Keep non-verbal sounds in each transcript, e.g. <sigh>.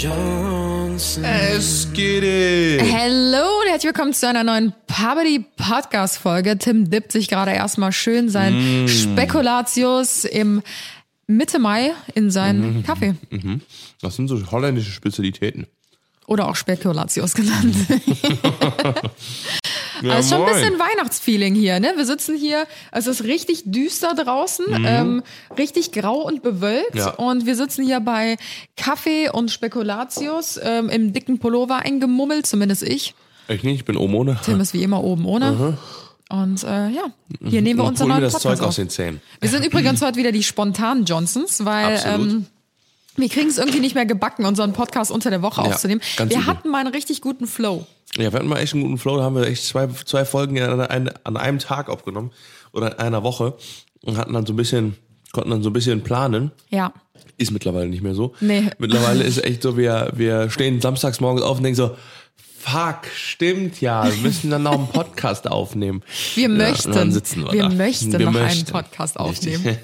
Johnsons. Es geht it. Hallo und herzlich willkommen zu einer neuen Puberty Podcast Folge. Tim dippt sich gerade erstmal schön sein Mm. Spekulatius im Mitte Mai in seinen Mm. Kaffee. Das sind so holländische Spezialitäten. Oder auch Spekulatius genannt. <laughs> <laughs> Ja, ist schon ein bisschen Weihnachtsfeeling hier, ne? Wir sitzen hier, es ist richtig düster draußen, ähm, richtig grau und bewölkt. Mhm. Ja. Und wir sitzen hier bei Kaffee und Spekulatius ähm, im dicken Pullover eingemummelt, zumindest ich. Ich nicht, ich bin oben ohne. Tim ist wie immer oben ohne. Und äh, ja, hier nehmen wir hol mir neuen das Podcast Zeug aus den Zähnen. Wir sind übrigens heute wieder die spontanen Johnsons, weil ähm, wir kriegen es irgendwie nicht mehr gebacken, unseren Podcast unter der Woche Ja, aufzunehmen. Wir übel. hatten mal einen richtig guten Flow. Ja, wir hatten mal echt einen guten Flow, da haben wir echt zwei, zwei Folgen an, an einem Tag aufgenommen oder in einer Woche und hatten dann so ein bisschen, konnten dann so ein bisschen planen. Ja. Ist mittlerweile nicht mehr so. Nee. Mittlerweile <laughs> ist echt so, wir, wir stehen samstags morgens auf und denken so, fuck, stimmt ja, wir <laughs> müssen dann noch einen Podcast aufnehmen. Wir Ja, möchten, dann sitzen wir, wir da. möchten Wir noch einen möchten. Podcast Richtig. aufnehmen.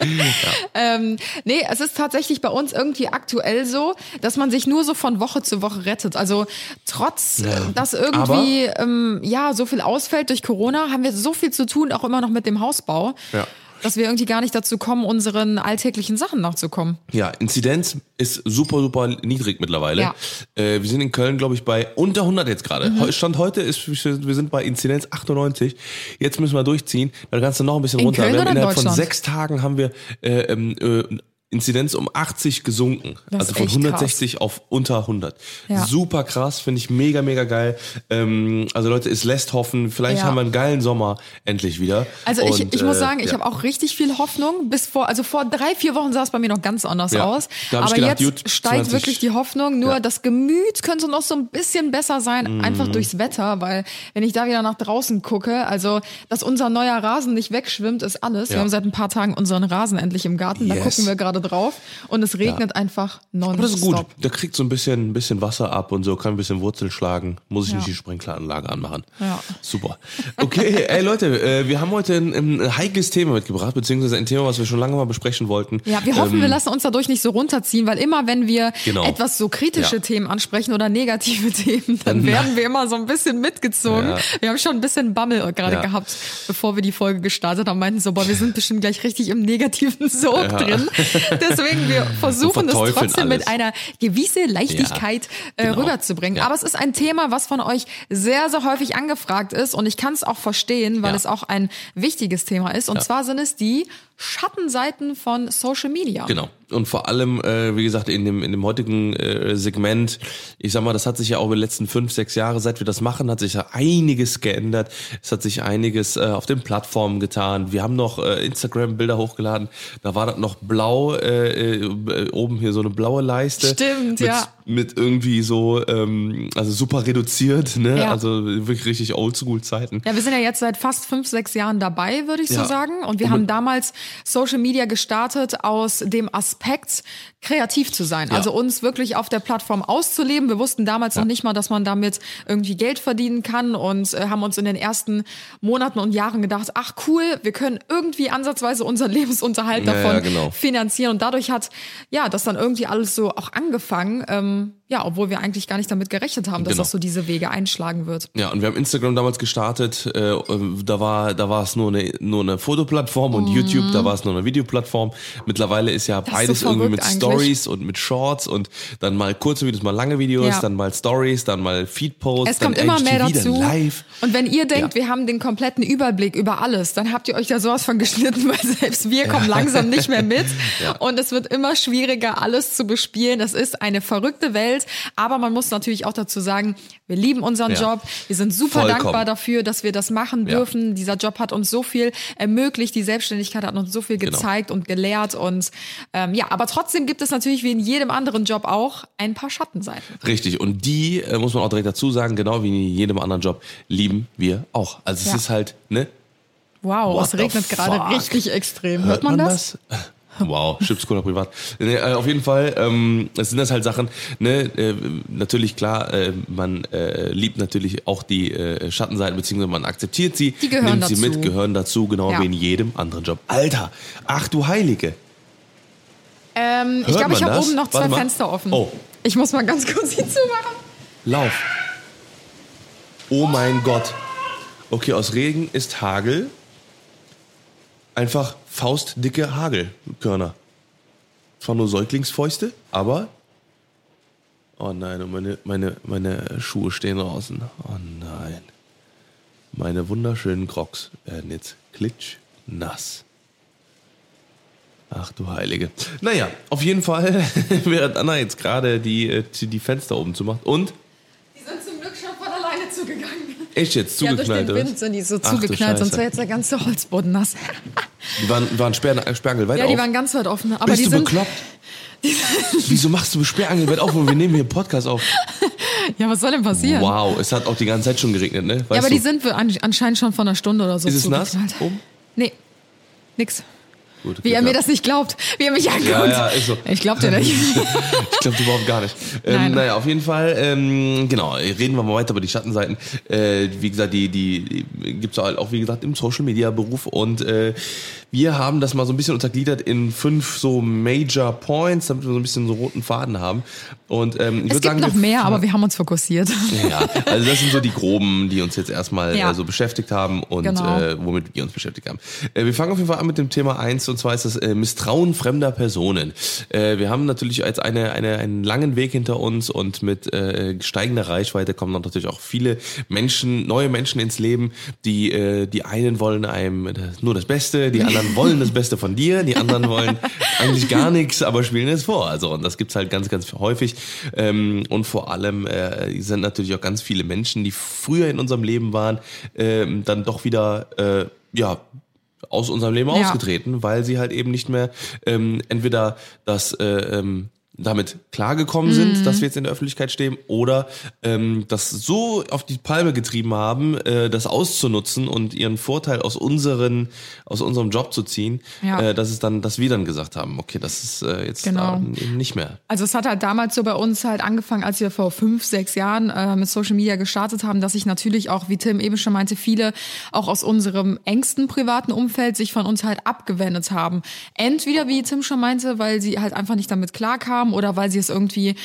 <laughs> ähm, nee, es ist tatsächlich bei uns irgendwie aktuell so, dass man sich nur so von Woche zu Woche rettet. Also trotz, Ja. dass irgendwie ähm, ja so viel ausfällt durch Corona, haben wir so viel zu tun, auch immer noch mit dem Hausbau, Ja. Dass wir irgendwie gar nicht dazu kommen, unseren alltäglichen Sachen nachzukommen. Ja, Inzidenz ist super, super niedrig mittlerweile. Ja. Äh, wir sind in Köln, glaube ich, bei unter 100 jetzt gerade. Mhm. Stand heute ist, wir sind bei Inzidenz 98. Jetzt müssen wir durchziehen. Dann kannst du noch ein bisschen In runter. Köln wir haben oder in innerhalb von sechs Tagen haben wir äh, ähm, äh, Inzidenz um 80 gesunken. Das also von echt 160 auf unter 100. Ja. Super krass, finde ich mega, mega geil. Ähm, also Leute, es lässt hoffen. Vielleicht Ja. haben wir einen geilen Sommer endlich wieder. Also ich, Und, ich muss äh, sagen, ich ja. habe auch richtig viel Hoffnung. Bis vor, also vor drei, vier Wochen sah es bei mir noch ganz anders aus. Da ich Aber gedacht, jetzt steigt 20 wirklich die Hoffnung. Nur das Gemüt könnte noch so ein bisschen besser sein, Mhm. einfach durchs Wetter, weil wenn ich da wieder nach draußen gucke, also dass unser neuer Rasen nicht wegschwimmt, ist alles. Wir haben seit ein paar Tagen unseren Rasen endlich im Garten. Da Yes. gucken wir gerade drauf und es regnet einfach nonstop. Aber das ist gut. Der kriegt so ein bisschen, ein bisschen Wasser ab und so, kann ein bisschen Wurzel schlagen. Muss ich Ja. nicht die Sprinkleranlage anmachen. Ja. Super. Okay, <laughs> ey Leute, äh, wir haben heute ein, ein heikles Thema mitgebracht, beziehungsweise ein Thema, was wir schon lange mal besprechen wollten. Ja, wir hoffen, Ähm, wir lassen uns dadurch nicht so runterziehen, weil immer wenn wir Genau. etwas so kritische Ja. Themen ansprechen oder negative <laughs> Themen, dann werden wir immer so ein bisschen mitgezogen. Ja. Wir haben schon ein bisschen Bammel gerade Ja. gehabt, bevor wir die Folge gestartet haben, meinten so, boah, wir sind bestimmt gleich richtig im negativen Sog drin. <laughs> <laughs> Deswegen, wir versuchen verteufeln trotzdem mit alles. einer gewissen Leichtigkeit Ja, äh, genau. rüberzubringen. Ja. Aber es ist ein Thema, was von euch sehr, sehr häufig angefragt ist und ich kann es auch verstehen, weil Ja. es auch ein wichtiges Thema ist. Und zwar sind es die Schattenseiten von Social Media. Genau. Und vor allem, äh, wie gesagt, in dem, in dem heutigen äh, Segment, ich sag mal, das hat sich ja auch über die letzten fünf, sechs Jahre, seit wir das machen, hat sich ja einiges geändert. Es hat sich einiges äh, auf den Plattformen getan. Wir haben noch äh, Instagram-Bilder hochgeladen. Da war das noch blau, äh, äh, oben hier so eine blaue Leiste. Stimmt, mit, ja. Mit irgendwie so, ähm, also super reduziert, ne? Ja. Also wirklich richtig Oldschool-Zeiten. Ja, wir sind ja jetzt seit fast fünf, sechs Jahren dabei, würde ich so Ja. sagen. Und wir haben damals Social Media gestartet aus dem Aspekt, kreativ zu sein. Ja. Also uns wirklich auf der Plattform auszuleben. Wir wussten damals noch nicht mal, dass man damit irgendwie Geld verdienen kann und äh, haben uns in den ersten Monaten und Jahren gedacht, ach cool, wir können irgendwie ansatzweise unseren <laughs> Lebensunterhalt Ja, davon ja, genau. finanzieren. Und dadurch hat ja das dann irgendwie alles so auch angefangen. Ähm, ja, obwohl wir eigentlich gar nicht damit gerechnet haben, dass Genau. das so diese Wege einschlagen wird. Ja, und wir haben Instagram damals gestartet, äh, äh, da war da war es nur eine nur eine Fotoplattform und YouTube, da war es nur eine Videoplattform. Mittlerweile ist ja Mhm. ist beides so irgendwie mit eigentlich. Stories und mit Shorts und dann mal kurze Videos, mal lange Videos, Ja. dann mal Stories, dann mal Feedposts, Es dann kommt immer mehr dazu. Dann live. Und wenn ihr denkt, Ja. wir haben den kompletten Überblick über alles, dann habt ihr euch da sowas von geschnitten, <laughs> weil selbst wir kommen <laughs> langsam nicht mehr mit. Ja. Und es wird immer schwieriger, alles zu bespielen. Das ist eine verrückte Welt. Aber man muss natürlich auch dazu sagen, wir lieben unseren Ja. Job. Wir sind super Vollkommen. dankbar dafür, dass wir das machen Ja. dürfen. Dieser Job hat uns so viel ermöglicht. Die Selbstständigkeit hat uns so viel Genau. gezeigt und gelehrt. Und ähm, ja, aber trotzdem gibt es natürlich wie in jedem anderen Job auch ein paar Schattenseiten. Richtig. Und die äh, muss man auch direkt dazu sagen, genau wie in jedem anderen Job lieben wir auch. Also es Ja. ist halt ne Wow, What es regnet gerade richtig extrem. Hört man, das? <laughs> Wow, Chipscola privat. Nee, äh, auf jeden Fall, ähm, es sind das halt Sachen, ne, äh, natürlich klar, äh, man äh, liebt natürlich auch die äh, Schattenseiten, beziehungsweise man akzeptiert sie, Die gehören nimmt sie dazu. mit, gehören dazu, genau Ja. wie in jedem anderen Job. Alter, ach du Heilige. Ähm, ich glaube, ich habe oben noch zwei Warte mal. Fenster offen. Oh. Ich muss mal ganz kurz die zumachen. Lauf. Oh mein Gott. Okay, aus Regen ist Hagel. Einfach faustdicke Hagelkörner. Zwar nur Säuglingsfäuste, aber. Oh nein, und meine, meine, meine Schuhe stehen draußen. Oh nein. Meine wunderschönen Crocs werden jetzt klitschnass. Ach du Heilige. Naja, auf jeden Fall, <laughs> während Anna jetzt gerade die, äh, die Fenster oben zumacht und Die sind zum Glück schon von alleine zugegangen. echt jetzt Ja, durch zugeknallt, den? Wind sind die so Ach zugeknallt, sonst wäre jetzt der ganze Holzboden nass. Die waren, waren Sperr, Sperrangelweit Ja, die auf. waren ganz weit offen. Aber Bist die du sind, bekloppt? <laughs> Wieso machst du Sperrangelweit auf und wir nehmen hier einen Podcast auf? Ja, was soll denn passieren? Wow, es hat auch die ganze Zeit schon geregnet, ne? Weißt Ja, aber du? die sind anscheinend schon von einer Stunde oder so Ist es nass? zugeknallt. Oben? Nee, nix. Gut, Wie er mir gehabt. das nicht glaubt. Wie er mich anguckt. Ja, ja, ist so. Ich glaub dir nicht. <laughs> ich glaube überhaupt gar nicht. Ähm, Nein. naja, auf jeden Fall, ähm, genau, reden wir mal weiter über die Schattenseiten. Äh, wie gesagt, die, die, die gibt's halt auch, wie gesagt, im Social Media Beruf und äh, wir haben das mal so ein bisschen untergliedert in fünf so Major Points, damit wir so ein bisschen so roten Faden haben. Und ähm, ich Es gibt sagen, noch mehr, aber wir haben uns fokussiert. Ja, also das sind so die groben, die uns jetzt erstmal Ja. äh, so beschäftigt haben und Genau. äh, womit wir uns beschäftigt haben. Äh, wir fangen auf jeden Fall an mit dem Thema eins und zwar ist das äh, Misstrauen fremder Personen. Äh, wir haben natürlich jetzt eine, eine, einen langen Weg hinter uns und mit äh, steigender Reichweite kommen dann natürlich auch viele Menschen, neue Menschen ins Leben, die äh, die einen wollen einem äh, nur das Beste, die anderen <laughs> wollen das Beste von dir, die anderen wollen eigentlich gar nichts, aber spielen es vor. Also und das gibt's halt ganz, ganz häufig. Ähm, und vor allem äh, sind natürlich auch ganz viele Menschen, die früher in unserem Leben waren, ähm, dann doch wieder äh, ja aus unserem Leben Ja. ausgetreten, weil sie halt eben nicht mehr ähm, entweder das äh, ähm, damit klargekommen Mhm. sind, dass wir jetzt in der Öffentlichkeit stehen, oder ähm, das so auf die Palme getrieben haben, äh, das auszunutzen und ihren Vorteil aus unseren, aus unserem Job zu ziehen, Ja. äh, dass es dann, dass wir dann gesagt haben, okay, das ist äh, jetzt Genau. ähm, eben nicht mehr. Also es hat halt damals so bei uns halt angefangen, als wir vor fünf, sechs Jahren äh, mit Social Media gestartet haben, dass sich natürlich auch, wie Tim eben schon meinte, viele auch aus unserem engsten privaten Umfeld sich von uns halt abgewendet haben. Entweder, wie Tim schon meinte, weil sie halt einfach nicht damit klarkamen oder weil sie es irgendwie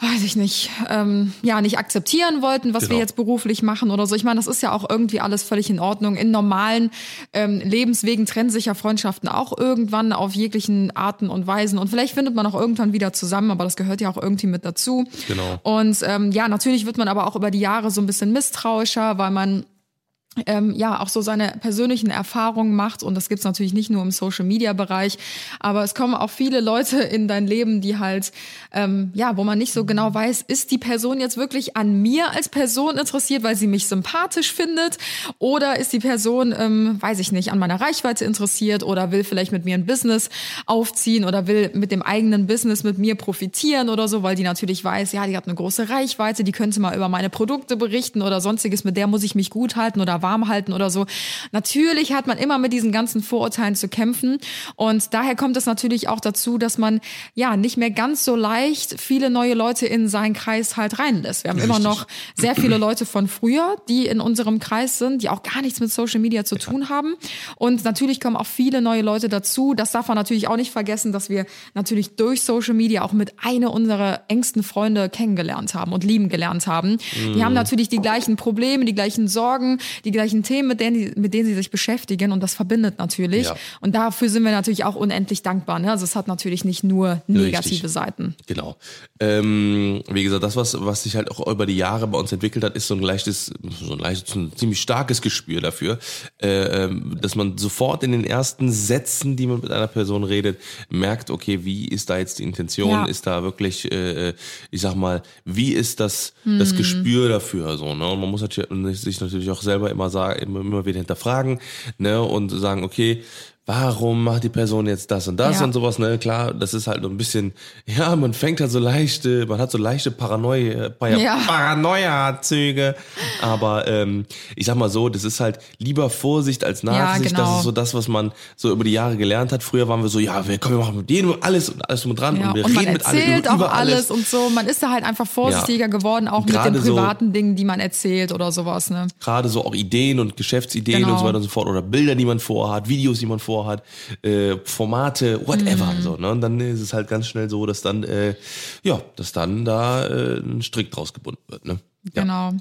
weiß ich nicht, ähm, ja, nicht akzeptieren wollten, was wir Genau. jetzt beruflich machen oder so. Ich meine, das ist ja auch irgendwie alles völlig in Ordnung. In normalen ähm, Lebenswegen trennen sich ja Freundschaften auch irgendwann auf jeglichen Arten und Weisen. Und vielleicht findet man auch irgendwann wieder zusammen, aber das gehört ja auch irgendwie mit dazu. Genau. Und ähm, ja, natürlich wird man aber auch über die Jahre so ein bisschen misstrauischer, weil man ähm, ja auch so seine persönlichen Erfahrungen macht. Und das gibt's natürlich nicht nur im Social Media Bereich, aber es kommen auch viele Leute in dein Leben, die halt ähm, ja, wo man nicht so genau weiß, ist die Person jetzt wirklich an mir als Person interessiert, weil sie mich sympathisch findet? Oder ist die Person, ähm, weiß ich nicht, an meiner Reichweite interessiert oder will vielleicht mit mir ein Business aufziehen oder will mit dem eigenen Business mit mir profitieren oder so, weil die natürlich weiß, ja, die hat eine große Reichweite, die könnte mal über meine Produkte berichten oder sonstiges, mit der muss ich mich gut halten oder warm halten oder so. Natürlich hat man immer mit diesen ganzen Vorurteilen zu kämpfen und daher kommt es natürlich auch dazu, dass man ja nicht mehr ganz so leicht viele neue Leute in seinen Kreis halt reinlässt. Wir haben immer noch sehr viele Leute von früher, die in unserem Kreis sind, die auch gar nichts mit Social Media zu tun haben und natürlich kommen auch viele neue Leute dazu. Das darf man natürlich auch nicht vergessen, dass wir natürlich durch Social Media auch mit einer unserer engsten Freunde kennengelernt haben und lieben gelernt haben. Die haben natürlich die gleichen Probleme, die gleichen Sorgen, die gleichen Themen, mit denen, die, mit denen sie sich beschäftigen und das verbindet natürlich. Ja. Und dafür sind wir natürlich auch unendlich dankbar. Ne? Also es hat natürlich nicht nur negative Richtig. Seiten. Genau. Ähm, wie gesagt, das, was, was sich halt auch über die Jahre bei uns entwickelt hat, ist so ein leichtes, so ein leichtes, ein ziemlich starkes Gespür dafür, äh, dass man sofort in den ersten Sätzen, die man mit einer Person redet, merkt, okay, wie ist da jetzt die Intention? Ja. Ist da wirklich, äh, ich sag mal, wie ist das, das Hm. Gespür dafür? So, ne? Und man muss sich natürlich auch selber immer sagen, immer, immer wieder hinterfragen, ne? Und sagen, okay, warum macht die Person jetzt das und das Ja. und sowas, ne? Klar, das ist halt so ein bisschen, ja, man fängt halt so leichte, man hat so leichte Paranoia, Par Ja. Paranoia-Züge. Aber ähm, ich sag mal so, das ist halt lieber Vorsicht als Nachsicht. genau. Das ist so das, was man so über die Jahre gelernt hat. Früher waren wir so, ja, wir, komm, wir machen mit jedem alles und alles und dran Ja, und wir und man reden mit allen erzählt über, über auch alles und so. Man ist da halt einfach vorsichtiger geworden, auch mit Gerade den so- privaten Dingen, die man erzählt oder sowas. Ne? gerade so auch Ideen und Geschäftsideen Genau. und so weiter und so fort oder Bilder, die man vorhat, Videos, die man vorhat, äh, Formate, whatever. Mhm. So, ne? Und dann ist es halt ganz schnell so, dass dann, äh, ja, dass dann da äh, ein Strick draus gebunden wird. Ne? Ja. Genau.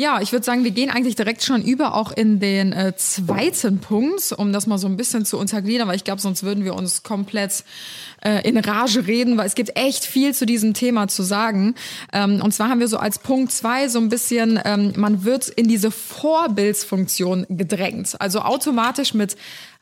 Ja, ich würde sagen, wir gehen eigentlich direkt schon über auch in den äh, zweiten Punkt, um das mal so ein bisschen zu untergliedern, weil ich glaube, sonst würden wir uns komplett äh, in Rage reden, weil es gibt echt viel zu diesem Thema zu sagen. Ähm, und zwar haben wir so als Punkt zwei so ein bisschen, ähm, man wird in diese Vorbildsfunktion gedrängt. Also automatisch mit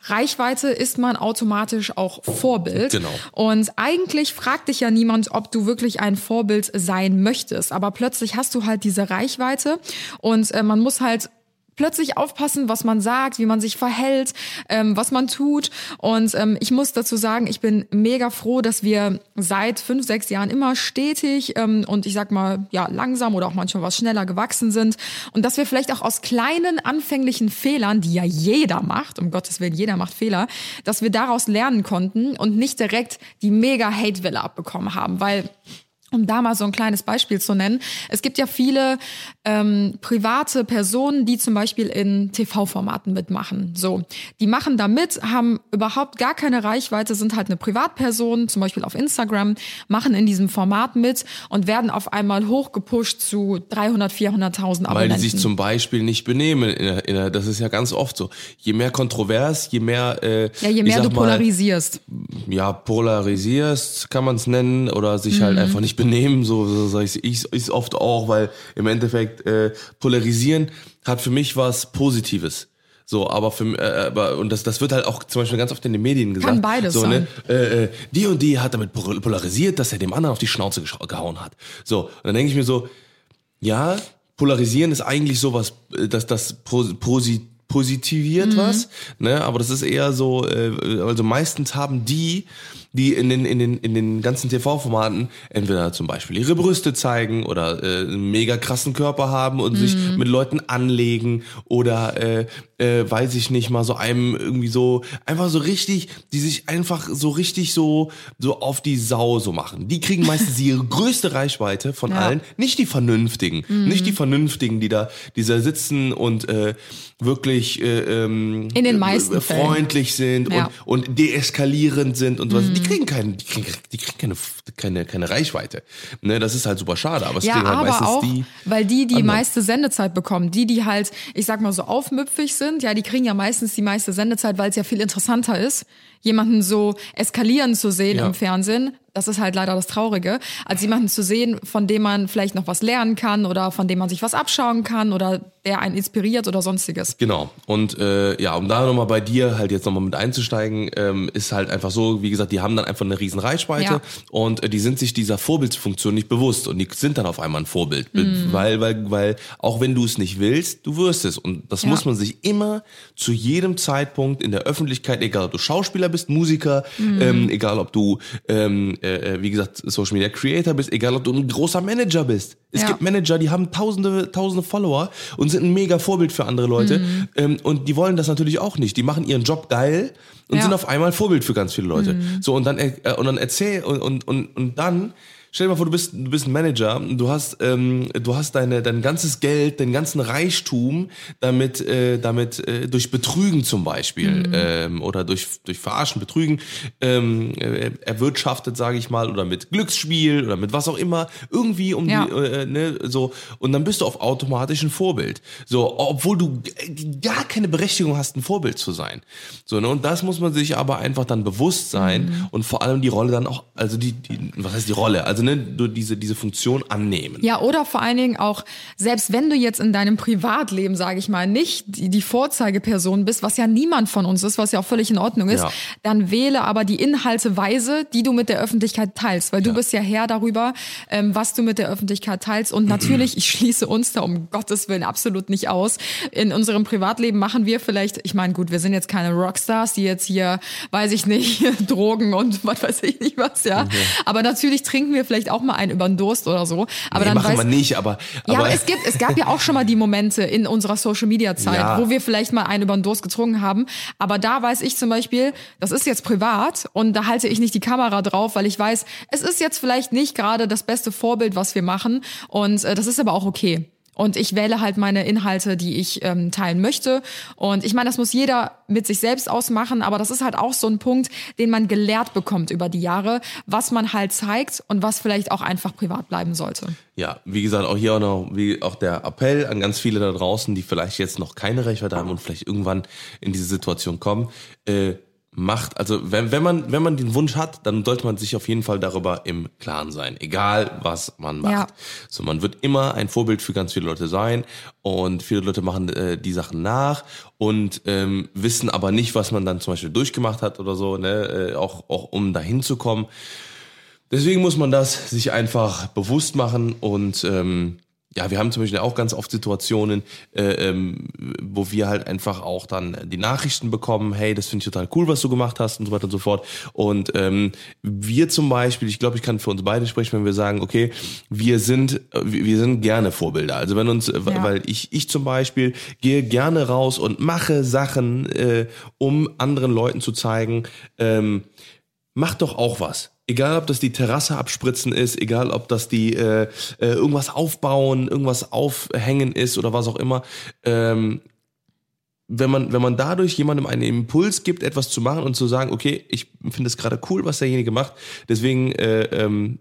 Reichweite ist man automatisch auch Vorbild. Genau. Und eigentlich fragt dich ja niemand, ob du wirklich ein Vorbild sein möchtest. Aber plötzlich hast du halt diese Reichweite und äh, man muss halt plötzlich aufpassen, was man sagt, wie man sich verhält, ähm, was man tut. Und ähm, ich muss dazu sagen, ich bin mega froh, dass wir seit fünf, sechs Jahren immer stetig ähm, und ich sag mal, ja, langsam oder auch manchmal was schneller gewachsen sind. Und dass wir vielleicht auch aus kleinen anfänglichen Fehlern, die ja jeder macht, um Gottes Willen, jeder macht Fehler, dass wir daraus lernen konnten und nicht direkt die mega Hate-Welle abbekommen haben. Weil um da mal so ein kleines Beispiel zu nennen. Es gibt ja viele ähm, private Personen, die zum Beispiel in TV-Formaten mitmachen. So, die machen da mit, haben überhaupt gar keine Reichweite, sind halt eine Privatperson, zum Beispiel auf Instagram, machen in diesem Format mit und werden auf einmal hochgepusht zu 300, 400.000 Abonnenten. Weil die sich zum Beispiel nicht benehmen. In der, in der, das ist ja ganz oft so. Je mehr kontrovers, je mehr, äh, ja, je mehr du mal, polarisierst. ja, polarisierst, kann man es nennen, oder sich Mhm. halt einfach nicht benehmen, so, so sage ich ich ich oft auch, weil im Endeffekt äh, polarisieren hat für mich was Positives. So, aber für äh, aber und das das wird halt auch zum Beispiel ganz oft in den Medien gesagt. Kann beides so, sein. Ne, äh, äh, die und die hat damit pol- polarisiert, dass er dem anderen auf die Schnauze gehauen hat. So, und dann denke ich mir so, ja, polarisieren ist eigentlich sowas, äh, dass das posi posi positiviert was, ne? Aber das ist eher so, äh, also meistens haben die, die in den in den in den ganzen TV-Formaten entweder zum Beispiel ihre Brüste zeigen oder äh, einen mega krassen Körper haben und sich mit Leuten anlegen oder äh, äh, weiß ich nicht mal so einem irgendwie so einfach so richtig, die sich einfach so richtig so so auf die Sau so machen. Die kriegen <laughs> meistens ihre größte Reichweite von Ja. allen, nicht die Vernünftigen, nicht die Vernünftigen, die da, die da sitzen und äh, wirklich äh, ähm, In den meisten äh, Fällen. freundlich sind Ja. und, und deeskalierend sind und so. Mhm. Die kriegen keinen, die kriegen, die kriegen keine, keine, keine Reichweite. Ne, das ist halt super schade, aber es Ja, kriegen halt aber meistens auch, die. weil die die anderen. meiste Sendezeit bekommen. Die, die halt, ich sag mal so aufmüpfig sind, ja, die kriegen ja meistens die meiste Sendezeit, weil es ja viel interessanter ist, jemanden so eskalieren zu sehen Ja. im Fernsehen. Das ist halt leider das Traurige, als jemanden zu sehen, von dem man vielleicht noch was lernen kann oder von dem man sich was abschauen kann oder der einen inspiriert oder sonstiges. Genau. Und äh, ja, um da nochmal bei dir halt jetzt nochmal mit einzusteigen, ähm, ist halt einfach so, wie gesagt, die haben dann einfach eine riesen Reichweite Ja. und äh, die sind sich dieser Vorbildsfunktion nicht bewusst und die sind dann auf einmal ein Vorbild. Mhm. Weil, weil, weil auch wenn du es nicht willst, du wirst es. Und das Ja. muss man sich immer zu jedem Zeitpunkt in der Öffentlichkeit, egal ob du Schauspieler bist, Musiker, Mhm. ähm, egal ob du, ähm, äh, wie gesagt, Social Media Creator bist, egal ob du ein großer Manager bist. Es Ja. gibt Manager, die haben tausende, tausende Follower und sind ein mega Vorbild für andere Leute. Mhm. Ähm, und die wollen das natürlich auch nicht. Die machen ihren Job geil und Ja. sind auf einmal Vorbild für ganz viele Leute. Mhm. So, und dann, äh, und dann erzähl, und, und, und, und dann, stell dir mal vor, du bist, du bist ein Manager, du hast, ähm, du hast deine, dein ganzes Geld, deinen ganzen Reichtum damit, äh, damit äh, durch Betrügen zum Beispiel Mhm. ähm, oder durch, durch Verarschen, Betrügen ähm, äh, erwirtschaftet, sage ich mal, oder mit Glücksspiel oder mit was auch immer, irgendwie um Ja. die, äh, ne, so und dann bist du auf automatisch ein Vorbild. So, obwohl du gar keine Berechtigung hast, ein Vorbild zu sein. So, ne, und das muss man sich aber einfach dann bewusst sein Mhm. und vor allem die Rolle dann auch, also die, die was heißt die Rolle? Also ne, diese, diese Funktion annehmen. Ja, oder vor allen Dingen auch, selbst wenn du jetzt in deinem Privatleben, sage ich mal, nicht die, die Vorzeigeperson bist, was ja niemand von uns ist, was ja auch völlig in Ordnung ist, Ja. dann wähle aber die Inhalte weise, die du mit der Öffentlichkeit teilst, weil du Ja. bist ja Herr darüber, ähm, was du mit der Öffentlichkeit teilst. Und natürlich, ich schließe uns da um Gottes Willen absolut nicht aus. In unserem Privatleben machen wir vielleicht, ich meine, gut, wir sind jetzt keine Rockstars, die jetzt hier, weiß ich nicht, <laughs> Drogen und was weiß ich nicht was, ja. Aber natürlich trinken wir vielleicht auch mal einen über den Durst oder so. Aber nee, dann machen weiß, wir nicht, aber, ja, aber aber es gibt, es gab ja auch schon mal die Momente in unserer Social Media Zeit, Ja. wo wir vielleicht mal einen über den Durst getrunken haben. Aber da weiß ich zum Beispiel, das ist jetzt privat und da halte ich nicht die Kamera drauf, weil ich weiß, es ist jetzt vielleicht nicht gerade das beste Vorbild, was wir machen. Und äh, das ist aber auch okay. Und ich wähle halt meine Inhalte, die ich ähm, teilen möchte. Und ich meine, das muss jeder mit sich selbst ausmachen, aber das ist halt auch so ein Punkt, den man gelehrt bekommt über die Jahre, was man halt zeigt und was vielleicht auch einfach privat bleiben sollte. Ja, wie gesagt, auch hier auch noch, wie auch der Appell an ganz viele da draußen, die vielleicht jetzt noch keine Reichweite haben und vielleicht irgendwann in diese Situation kommen, äh, macht, also wenn, wenn man, wenn man den Wunsch hat, dann sollte man sich auf jeden Fall darüber im Klaren sein. Egal was man macht. Ja. So, man wird immer ein Vorbild für ganz viele Leute sein und viele Leute machen äh, die Sachen nach und ähm, wissen aber nicht, was man dann zum Beispiel durchgemacht hat oder so, ne, äh, auch, auch um dahin zu kommen. Deswegen muss man das sich einfach bewusst machen und ähm, ja, wir haben zum Beispiel auch ganz oft Situationen, äh, ähm, wo wir halt einfach auch dann die Nachrichten bekommen, hey, das finde ich total cool, was du gemacht hast und so weiter und so fort. Und ähm, wir zum Beispiel, ich glaube, ich kann für uns beide sprechen, wenn wir sagen, okay, wir sind, äh, wir sind gerne Vorbilder. Also wenn uns, Ja. weil ich, ich zum Beispiel gehe gerne raus und mache Sachen, äh, um anderen Leuten zu zeigen, ähm, mach doch auch was. Egal, ob das die Terrasse abspritzen ist, egal, ob das die äh, äh, irgendwas aufbauen, irgendwas aufhängen ist oder was auch immer. Ähm, wenn man, wenn man dadurch jemandem einen Impuls gibt, etwas zu machen und zu sagen, okay, ich finde es gerade cool, was derjenige macht, deswegen, äh, ähm,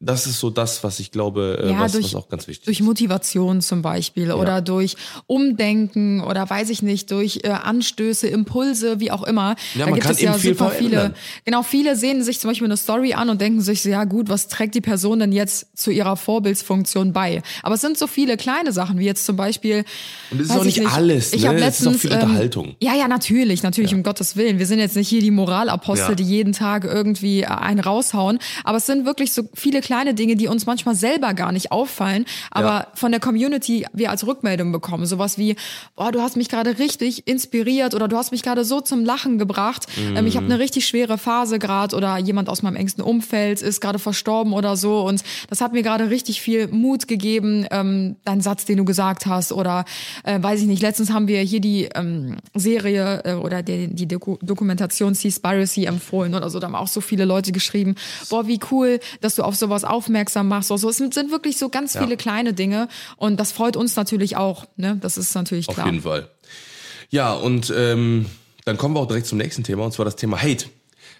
das ist so das, was ich glaube, äh, Ja, was, durch- was auch ganz wichtig Durch ist. Motivation zum Beispiel oder durch Umdenken oder weiß ich nicht, durch äh, Anstöße, Impulse, wie auch immer. Ja, da man gibt kann es ja super viele. Genau, viele sehen sich zum Beispiel eine Story an und denken sich, so, ja gut, was trägt die Person denn jetzt zu ihrer Vorbildsfunktion bei? Aber es sind so viele kleine Sachen, wie jetzt zum Beispiel. Und es ist auch ich nicht alles, Ich ne? habe Es ist auch letztens. viel ähm, Unterhaltung. Ja, ja, natürlich, natürlich, um Gottes Willen. Wir sind jetzt nicht hier die Moralapostel, Ja. die jeden Tag irgendwie äh, einen raushauen. Aber es sind wirklich so viele kleine Dinge, die uns manchmal selber gar nicht auffallen, aber Ja. von der Community wir als Rückmeldung bekommen. Sowas wie, boah, du hast mich gerade richtig inspiriert oder du hast mich gerade so zum Lachen gebracht. Ähm, ich habe eine richtig schwere Phase gerade oder jemand aus meinem engsten Umfeld ist gerade verstorben oder so. Und das hat mir gerade richtig viel Mut gegeben, ähm, dein Satz, den du gesagt hast. Oder äh, weiß ich nicht, letztens haben wir hier die ähm, Serie äh, oder die, die Doku Dokumentation Seaspiracy empfohlen oder so. Da haben auch so viele Leute geschrieben, boah, wie cool, dass du auf sowas aufmerksam machst. Also es sind, sind wirklich so ganz viele kleine Dinge und das freut uns natürlich auch. Ne? Das ist natürlich Auf klar. jeden Fall. Ja, und ähm, dann kommen wir auch direkt zum nächsten Thema, und zwar das Thema Hate.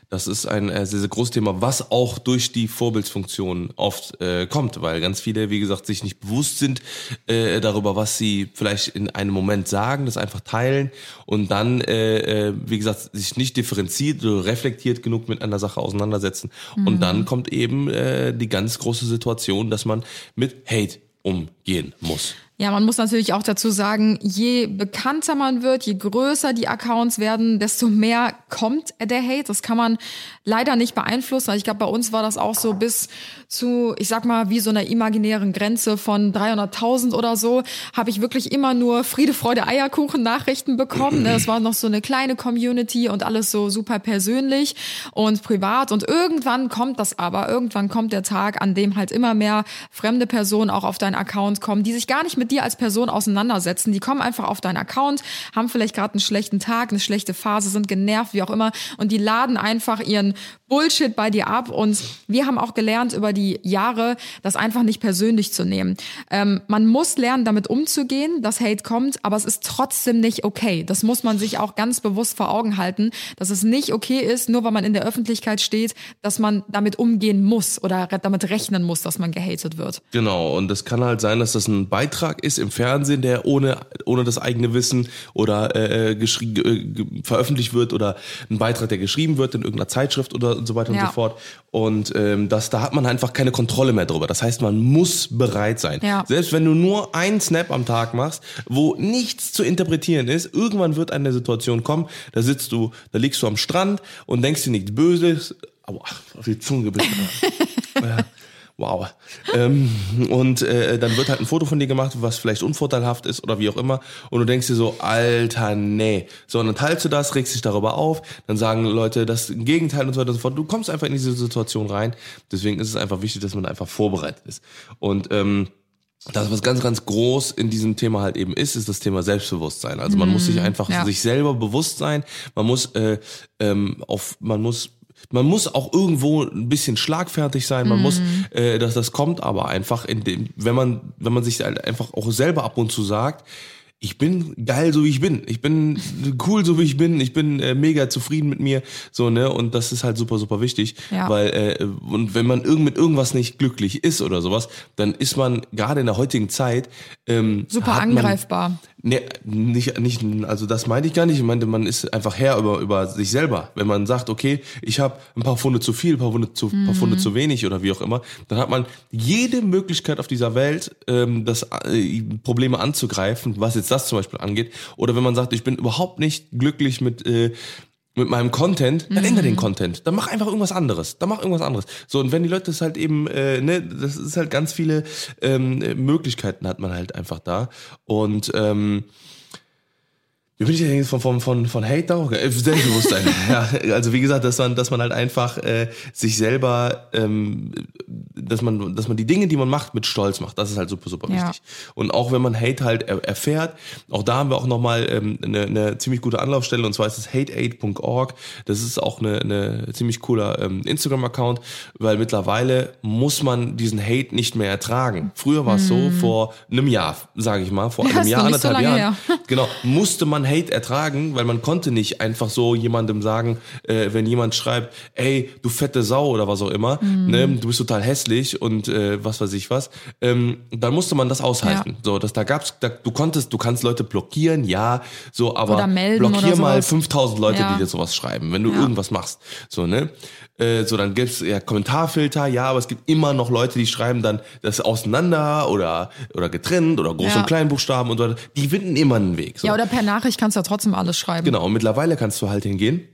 Das ist ein äh, sehr, sehr großes Thema, was auch durch die Vorbildsfunktion oft äh, kommt, weil ganz viele, wie gesagt, sich nicht bewusst sind äh, darüber, was sie vielleicht in einem Moment sagen, das einfach teilen und dann, äh, äh, wie gesagt, sich nicht differenziert oder reflektiert genug mit einer Sache auseinandersetzen. Und dann kommt eben äh, die ganz große Situation, dass man mit Hate umgehen muss. Ja, man muss natürlich auch dazu sagen, je bekannter man wird, je größer die Accounts werden, desto mehr kommt der Hate. Das kann man leider nicht beeinflussen. Also Ich glaube, bei uns war das auch so bis zu, ich sag mal, wie so einer imaginären Grenze von 300.000 oder so, habe ich wirklich immer nur Friede, Freude, Eierkuchen Nachrichten bekommen. ne? Das war noch so eine kleine Community und alles so super persönlich und privat. Und irgendwann kommt das aber, irgendwann kommt der Tag, an dem halt immer mehr fremde Personen auch auf deinen Account kommen, die sich gar nicht mit dir als Person auseinandersetzen. Die kommen einfach auf deinen Account, haben vielleicht gerade einen schlechten Tag, eine schlechte Phase, sind genervt, wie auch immer, und die laden einfach ihren Bullshit bei dir ab. Und wir haben auch gelernt über die Jahre, das einfach nicht persönlich zu nehmen. Ähm, man muss lernen, damit umzugehen, dass Hate kommt, aber es ist trotzdem nicht okay. Das muss man sich auch ganz bewusst vor Augen halten, dass es nicht okay ist, nur weil man in der Öffentlichkeit steht, dass man damit umgehen muss oder damit rechnen muss, dass man gehatet wird. Genau, und es kann halt sein, dass das ein Beitrag Beitrag ist im Fernsehen, der ohne, ohne das eigene Wissen oder äh, äh, veröffentlicht wird oder ein Beitrag, der geschrieben wird in irgendeiner Zeitschrift oder und so weiter und Ja. so fort. Und ähm, das, da hat man einfach keine Kontrolle mehr drüber. Das heißt, man muss bereit sein. Ja. Selbst wenn du nur einen Snap am Tag machst, wo nichts zu interpretieren ist, irgendwann wird eine Situation kommen, da sitzt du, da liegst du am Strand und denkst dir nichts Böses. Aua, auf die Zunge gebissen. <laughs> ja. Wow. Ähm, und äh, dann wird halt ein Foto von dir gemacht, was vielleicht unvorteilhaft ist oder wie auch immer. Und du denkst dir so, Alter, nee. So, und dann teilst du das, regst dich darüber auf, dann sagen Leute das Gegenteil und so weiter und so fort. Du kommst einfach in diese Situation rein. Deswegen ist es einfach wichtig, dass man einfach vorbereitet ist. Und ähm, das, was ganz, ganz groß in diesem Thema halt eben ist, ist das Thema Selbstbewusstsein. Also man muss sich einfach ja. sich selber bewusst sein. Man muss äh, ähm, auf, man muss man muss auch irgendwo ein bisschen schlagfertig sein. Man muss, äh, dass das kommt, aber einfach in dem, wenn man, wenn man sich halt einfach auch selber ab und zu sagt, ich bin geil, so wie ich bin. Ich bin cool, so wie ich bin. Ich bin äh, mega zufrieden mit mir. So, ne? Und das ist halt super, super wichtig. Ja. Weil, äh, und wenn man irgend mit irgendwas nicht glücklich ist oder sowas, dann ist man gerade in der heutigen Zeit ähm, Super hat man- angreifbar. Nee, nicht, nicht, also das meinte ich gar nicht. Ich meinte, man ist einfach Herr über, über sich selber. Wenn man sagt, okay, ich habe ein paar Funde zu viel, ein paar Funde zu, paar Funde zu wenig oder wie auch immer, dann hat man jede Möglichkeit auf dieser Welt, ähm, das äh, Probleme anzugreifen, was jetzt das zum Beispiel angeht. Oder wenn man sagt, ich bin überhaupt nicht glücklich mit äh, mit meinem Content, dann ändere den Content. Dann mach einfach irgendwas anderes. Dann mach irgendwas anderes. So, und wenn die Leute das halt eben, äh, ne, das ist halt ganz viele ähm, Möglichkeiten hat man halt einfach da. Und ähm, wie bin ich denn von, von, von, von Hate da? Okay, Selbstbewusstsein. <laughs> ja, also wie gesagt, dass man, dass man halt einfach äh, sich selber, ähm, dass man, dass man die Dinge, die man macht, mit Stolz macht. Das ist halt super, super Ja. wichtig. Und auch wenn man Hate halt er, erfährt, auch da haben wir auch nochmal ähm, eine, eine ziemlich gute Anlaufstelle und zwar ist es hateaid.org. Das ist auch eine, eine ziemlich cooler ähm, Instagram-Account, weil mittlerweile muss man diesen Hate nicht mehr ertragen. Früher war es so, vor einem Jahr, sage ich mal, vor <laughs> einem Jahr, so anderthalb lange Jahren, her. <laughs> genau, musste man Hate ertragen, weil man konnte nicht einfach so jemandem sagen, äh, wenn jemand schreibt, ey, du fette Sau oder was auch immer, Mhm. ne, du bist total hässlich und äh, was weiß ich was, ähm, dann musste man das aushalten. Ja. So, dass da gab's, da, du konntest, du kannst Leute blockieren, ja, so, aber blockier mal sowas. 5000 Leute, Ja. die dir sowas schreiben, wenn du irgendwas machst, so, ne. Äh, so, dann gibt's ja Kommentarfilter, ja, aber es gibt immer noch Leute, die schreiben dann das auseinander oder, oder getrennt oder Groß- Ja. und Kleinbuchstaben und so weiter. Die finden immer einen Weg. So. Ja, oder per Nachricht kannst du ja trotzdem alles schreiben. Genau, und mittlerweile kannst du halt hingehen.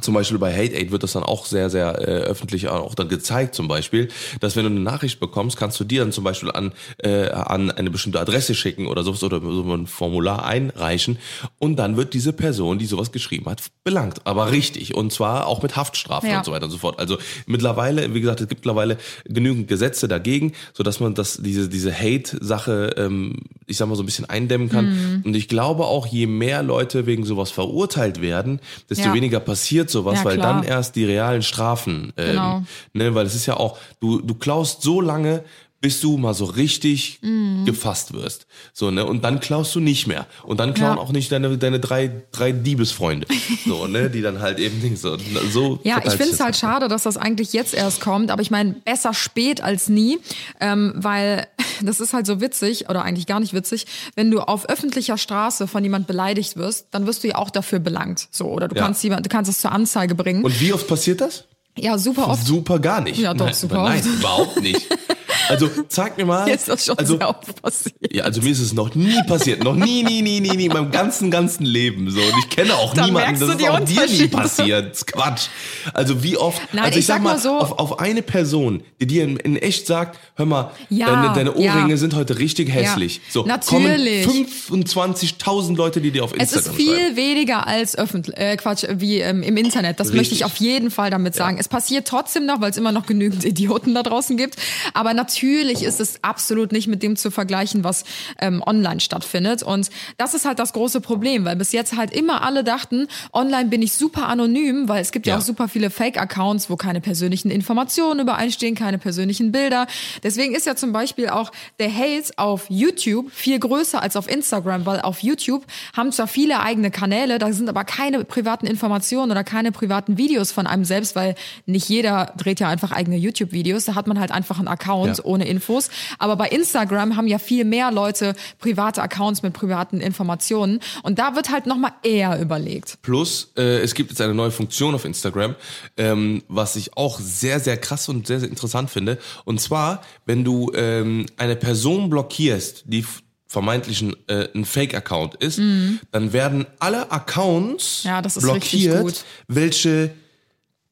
Zum Beispiel bei Hate Aid wird das dann auch sehr, sehr äh, öffentlich auch dann gezeigt zum Beispiel, dass wenn du eine Nachricht bekommst, kannst du dir dann zum Beispiel an, äh, an eine bestimmte Adresse schicken oder sowas oder so ein Formular einreichen und dann wird diese Person, die sowas geschrieben hat, belangt. Aber richtig und zwar auch mit Haftstrafen Ja. und so weiter und so fort. Also mittlerweile, wie gesagt, es gibt mittlerweile genügend Gesetze dagegen, so dass man das diese diese Hate-Sache, ähm, ich sag mal so ein bisschen eindämmen kann. Mhm. Und ich glaube auch, je mehr Leute wegen sowas verurteilt werden, desto Ja. weniger passiert sowas, Ja, weil dann erst die realen Strafen, ähm, Genau. ne, weil es ist ja auch, du du klaust so lange bis du mal so richtig Mhm. gefasst wirst. So, ne? Und dann klaust du nicht mehr. Und dann klauen Ja. auch nicht deine, deine drei, drei Diebesfreunde. So, ne? <laughs> Die dann halt eben nicht so. so Ja, ich finde es halt schade, dass das eigentlich jetzt erst kommt, aber ich meine, besser spät als nie, ähm, weil <laughs> das ist halt so witzig oder eigentlich gar nicht witzig, wenn du auf öffentlicher Straße von jemand beleidigt wirst, dann wirst du ja auch dafür belangt, so oder du Ja. kannst jemand, du kannst es zur Anzeige bringen. Und wie oft passiert das? ja, super oft. Super gar nicht. Ja, doch, nein, super Nein, oft. überhaupt nicht. <laughs> Also zeig mir mal. Mir ist das schon also, sehr oft passiert. Ja, also mir ist es noch nie passiert. Noch nie, nie, nie, nie, nie in meinem ganzen, ganzen Leben. So. Und ich kenne auch Da niemanden, das ist auch dir nie passiert. Das Quatsch. Also wie oft, Nein, also ich, ich sag sag mal, so- auf, auf eine Person, die dir in, in echt sagt, hör mal, Ja, deine, deine Ohrringe ja. sind heute richtig hässlich. So, Natürlich. kommen 25.000 Leute, die dir auf Es Instagram ist viel schreiben. weniger als öffentlich, äh, Quatsch, wie ähm, im Internet. Das möchte ich Richtig. auf jeden Fall damit sagen. Es passiert trotzdem noch, weil es immer noch genügend Idioten da draußen gibt. Aber natürlich ist es absolut nicht mit dem zu vergleichen, was ähm, online stattfindet. Und das ist halt das große Problem, weil bis jetzt halt immer alle dachten, online bin ich super anonym, weil es gibt ja, Ja. auch super viele Fake-Accounts, wo keine persönlichen Informationen übereinstehen, keine persönlichen Bilder. Deswegen ist ja zum Beispiel auch der Hate auf YouTube viel größer als auf Instagram, weil auf YouTube haben zwar viele eigene Kanäle, da sind aber keine privaten Informationen oder keine privaten Videos von einem selbst, weil nicht jeder dreht ja einfach eigene YouTube-Videos. Da hat man halt einfach einen Account Ja. Ohne Infos. Aber bei Instagram haben ja viel mehr Leute private Accounts mit privaten Informationen und da wird halt nochmal eher überlegt. Plus, äh, es gibt jetzt eine neue Funktion auf Instagram, ähm, was ich auch sehr, sehr krass und sehr, sehr interessant finde. Und zwar, wenn du ähm, eine Person blockierst, die vermeintlich ein, äh, ein Fake-Account ist, dann werden alle Accounts Mhm. Ja, das ist richtig blockiert, welche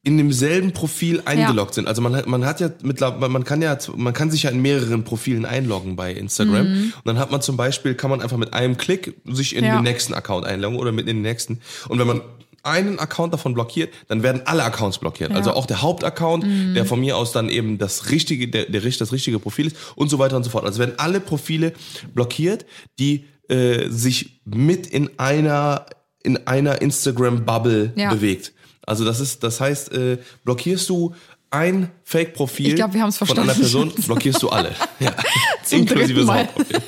in demselben Profil eingeloggt sind. Also man hat, man hat ja mittlerweile, man kann ja, man kann sich ja in mehreren Profilen einloggen bei Instagram. Und dann hat man zum Beispiel, kann man einfach mit einem Klick sich in Mhm. Ja. den nächsten Account einloggen oder mit in den nächsten. Und wenn man einen Account davon blockiert, dann werden alle Accounts blockiert. Also auch der Hauptaccount, Mhm. der von mir aus dann eben das richtige, der, der das richtige Profil ist und so weiter und so fort. Also werden alle Profile blockiert, die äh, sich mit in einer in einer Instagram Bubble Ja. bewegt. Also das ist, das heißt, äh, blockierst du ein Fake-Profil von einer Person, <laughs> blockierst du alle. <laughs> Ja. Das Mal. Hauptprofil.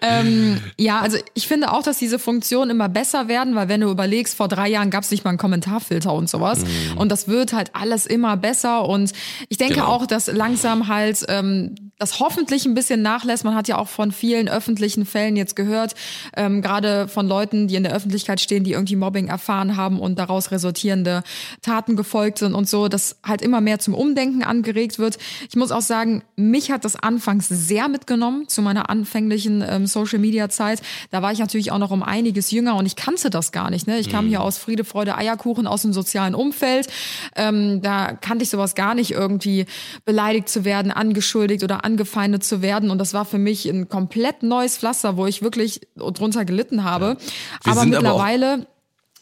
<laughs> Ja, also ich finde auch, dass diese Funktionen immer besser werden, weil wenn du überlegst, vor drei Jahren gab es nicht mal einen Kommentarfilter und sowas. Und das wird halt alles immer besser. Und ich denke Genau. auch, dass langsam halt ähm, das hoffentlich ein bisschen nachlässt. Man hat ja auch von vielen öffentlichen Fällen jetzt gehört, ähm, gerade von Leuten, die in der Öffentlichkeit stehen, die irgendwie Mobbing erfahren haben und daraus resultierende Taten gefolgt sind und so, dass halt immer mehr zum Umdenken angeregt wird. Ich muss auch sagen, mich hat das anfangs sehr mitgenommen zu meiner anfänglichen ähm, Social Media Zeit. Da war ich natürlich auch noch um einiges jünger und ich kannte das gar nicht. Ne? Ich kam hier aus Friede, Freude, Eierkuchen aus dem sozialen Umfeld. Ähm, da kannte ich sowas gar nicht irgendwie beleidigt zu werden, angeschuldigt oder angefeindet zu werden. Und das war für mich ein komplett neues Pflaster, wo ich wirklich drunter gelitten habe. Wir aber mittlerweile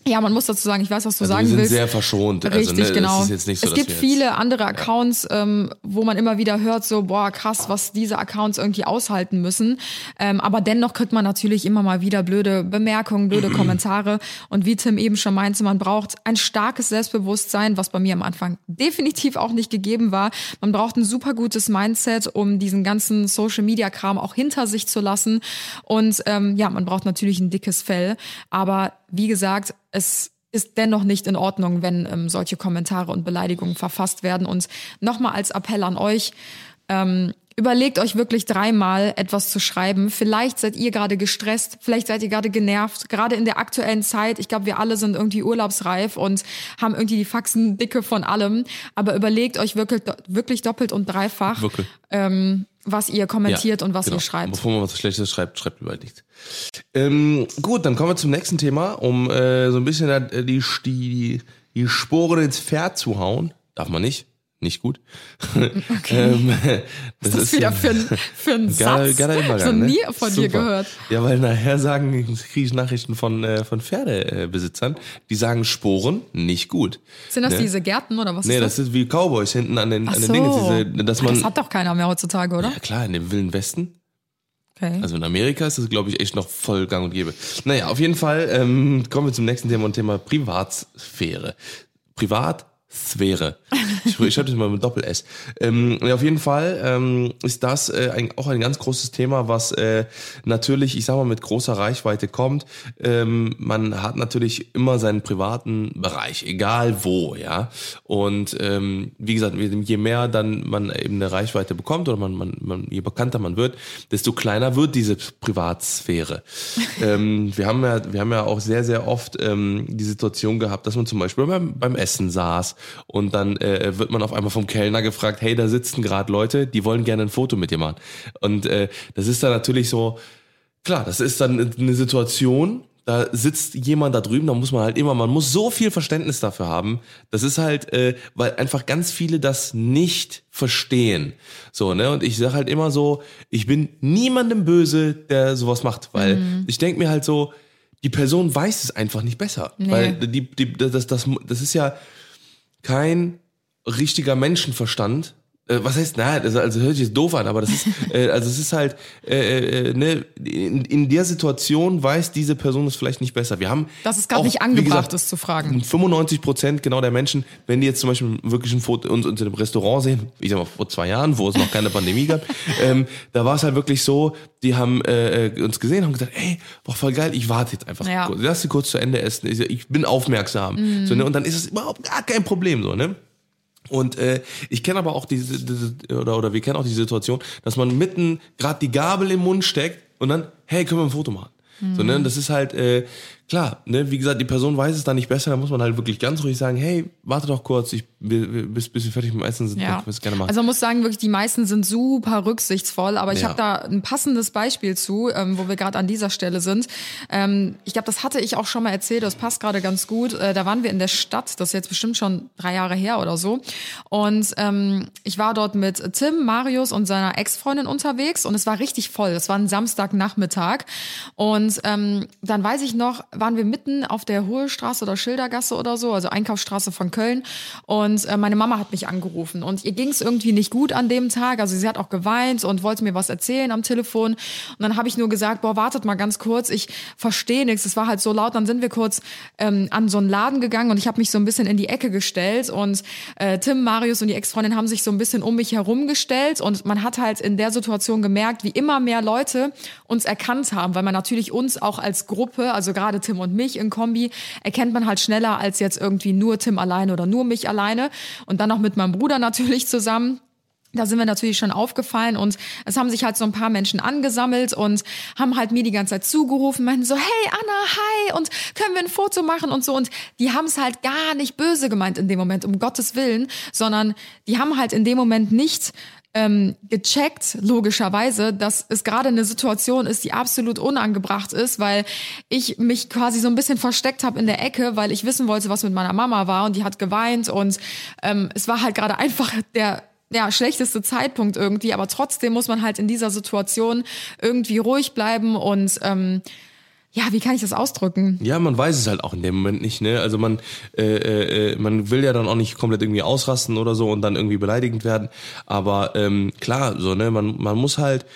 ja, man muss dazu sagen, ich weiß, was du Also sagen wir sind willst. sehr verschont. Also, Richtig, ne, es genau. so, es gibt viele andere Accounts, ähm, wo man immer wieder hört, so, boah, krass, was diese Accounts irgendwie aushalten müssen. Ähm, aber dennoch kriegt man natürlich immer mal wieder blöde Bemerkungen, blöde <clears throat> Kommentare. Und wie Tim eben schon meinte, man braucht ein starkes Selbstbewusstsein, was bei mir am Anfang <laughs> definitiv auch nicht gegeben war. Man braucht ein super gutes Mindset, um diesen ganzen Social-Media-Kram auch hinter sich zu lassen. Und ähm, ja, man braucht natürlich ein dickes Fell. Aber wie gesagt, es ist dennoch nicht in Ordnung, wenn ähm, solche Kommentare und Beleidigungen verfasst werden. Und nochmal als Appell an euch, ähm, überlegt euch wirklich dreimal etwas zu schreiben. Vielleicht seid ihr gerade gestresst, vielleicht seid ihr gerade genervt, gerade in der aktuellen Zeit. Ich glaube, wir alle sind irgendwie urlaubsreif und haben irgendwie die Faxen dicke von allem. Aber überlegt euch wirklich, wirklich doppelt und dreifach, Wirklich. ähm, was ihr kommentiert Ja, und was genau. ihr schreibt. Bevor man was Schlechtes schreibt, schreibt lieber nichts. Ähm, gut, dann kommen wir zum nächsten Thema, um äh, so ein bisschen äh, die, die, die Sporen ins Pferd zu hauen. Darf man nicht. Nicht gut. <laughs> ähm, <laughs> Was ist das wieder für ein, für ein Geiler, Satz? geiler Übergang, so ne? nie von dir Super. gehört. Ja, weil nachher sagen, kriege ich Nachrichten von, äh, von Pferdebesitzern, die sagen Sporen nicht gut. Sind das Ne? diese Gärten oder was Nee, ist das das? ist wie Cowboys hinten an den, Ach an den so. Dingen, diese, dass man. das hat doch keiner mehr heutzutage, oder? ja klar, in dem Wilden Westen. Okay. Also in Amerika ist das, glaube ich, echt noch voll gang und gäbe. Naja, auf jeden Fall ähm, kommen wir zum nächsten Thema und Thema Privatsphäre. Privatsphäre. Ich, ich schreibe das mal mit Doppel-S. Ähm, ja, auf jeden Fall ähm, ist das äh, ein, auch ein ganz großes Thema, was äh, natürlich, ich sag mal, mit großer Reichweite kommt. Ähm, man hat natürlich immer seinen privaten Bereich, egal wo, ja. Und ähm, wie gesagt, je mehr dann man eben eine Reichweite bekommt oder man, man, man je bekannter man wird, desto kleiner wird diese Privatsphäre. <laughs> ähm, wir haben ja, wir haben ja auch sehr, sehr oft ähm, die Situation gehabt, dass man zum Beispiel beim, beim Essen saß und dann äh, wird man auf einmal vom Kellner gefragt, hey, da sitzen gerade Leute, die wollen gerne ein Foto mit dir machen. Und äh, das ist dann natürlich so, klar, das ist dann eine Situation, da sitzt jemand da drüben, da muss man halt immer, man muss so viel Verständnis dafür haben. Das ist halt, äh, weil einfach ganz viele das nicht verstehen. So, ne? Und ich sag halt immer so, ich bin niemandem böse, der sowas macht, weil ich denk mir halt so, die Person weiß es einfach nicht besser. Weil die, die, das, das, das ist ja kein richtiger Menschenverstand. Äh, was heißt, na, das also hört sich jetzt doof an, aber das ist, <laughs> äh, also es ist halt, äh, äh, ne, in, in der Situation weiß diese Person es vielleicht nicht besser. Wir haben es gerade auch, nicht angebracht gesagt, ist zu fragen. 95 Prozent genau der Menschen, wenn die jetzt zum Beispiel wirklich ein Foto uns, uns in einem Restaurant sehen, ich sag mal vor zwei Jahren, wo es noch keine Pandemie gab, <laughs> ähm, da war es halt wirklich so, die haben äh, äh, uns gesehen, haben gesagt, ey, boah, voll geil, ich warte jetzt einfach. Ja. kurz. Lass sie kurz zu Ende essen. Ich, ich bin aufmerksam. So, ne? Und dann ist es überhaupt gar kein Problem so, ne? Und äh, ich kenne aber auch diese, diese oder oder wir kennen auch die Situation, dass man mitten gerade die Gabel im Mund steckt und dann, hey, können wir ein Foto machen? So, ne? Das ist halt, äh, klar, ne, wie gesagt, die Person weiß es da nicht besser, da muss man halt wirklich ganz ruhig sagen, hey, warte doch kurz, ich wir, bis, bis wir fertig mit dem Essen sind, Ja. können wir es gerne machen. Also man muss sagen, wirklich die meisten sind super rücksichtsvoll, aber ich Ja. habe da ein passendes Beispiel zu, ähm, wo wir gerade an dieser Stelle sind. Ähm, ich glaube, das hatte ich auch schon mal erzählt, das passt gerade ganz gut. Äh, da waren wir in der Stadt, das ist jetzt bestimmt schon drei Jahre her oder so. Und ähm, ich war dort mit Tim, Marius und seiner Ex-Freundin unterwegs und es war richtig voll. Es war ein Samstagnachmittag und ähm, dann weiß ich noch, waren wir mitten auf der Hohlstraße oder Schildergasse oder so, also Einkaufsstraße von Köln. Und äh, meine Mama hat mich angerufen und ihr ging es irgendwie nicht gut an dem Tag. Also sie hat auch geweint und wollte mir was erzählen am Telefon. Und dann habe ich nur gesagt, boah, wartet mal ganz kurz, ich verstehe nichts. Es war halt so laut. Dann sind wir kurz ähm, an so einen Laden gegangen und ich habe mich so ein bisschen in die Ecke gestellt und äh, Tim, Marius und die Ex-Freundin haben sich so ein bisschen um mich herum gestellt und man hat halt in der Situation gemerkt, wie immer mehr Leute uns erkannt haben, weil man natürlich uns auch als Gruppe, also gerade Tim und mich in Kombi, erkennt man halt schneller als jetzt irgendwie nur Tim alleine oder nur mich alleine und dann noch mit meinem Bruder natürlich zusammen. Da sind wir natürlich schon aufgefallen und es haben sich halt so ein paar Menschen angesammelt und haben halt mir die ganze Zeit zugerufen, meinten so, hey Anna, hi und können wir ein Foto machen und so und die haben es halt gar nicht böse gemeint in dem Moment, um Gottes Willen, sondern die haben halt in dem Moment nicht ähm, gecheckt, logischerweise, dass es gerade eine Situation ist, die absolut unangebracht ist, weil ich mich quasi so ein bisschen versteckt habe in der Ecke, weil ich wissen wollte, was mit meiner Mama war und die hat geweint und ähm, es war halt gerade <laughs> einfach der ja, schlechteste Zeitpunkt irgendwie, aber trotzdem muss man halt in dieser Situation irgendwie ruhig bleiben und ähm, ja, wie kann ich das ausdrücken? Ja, man weiß es halt auch in dem Moment nicht, ne? Also man, äh, äh, man will ja dann auch nicht komplett irgendwie ausrasten oder so und dann irgendwie beleidigend werden. Aber ähm, klar, so, ne, man, man muss halt.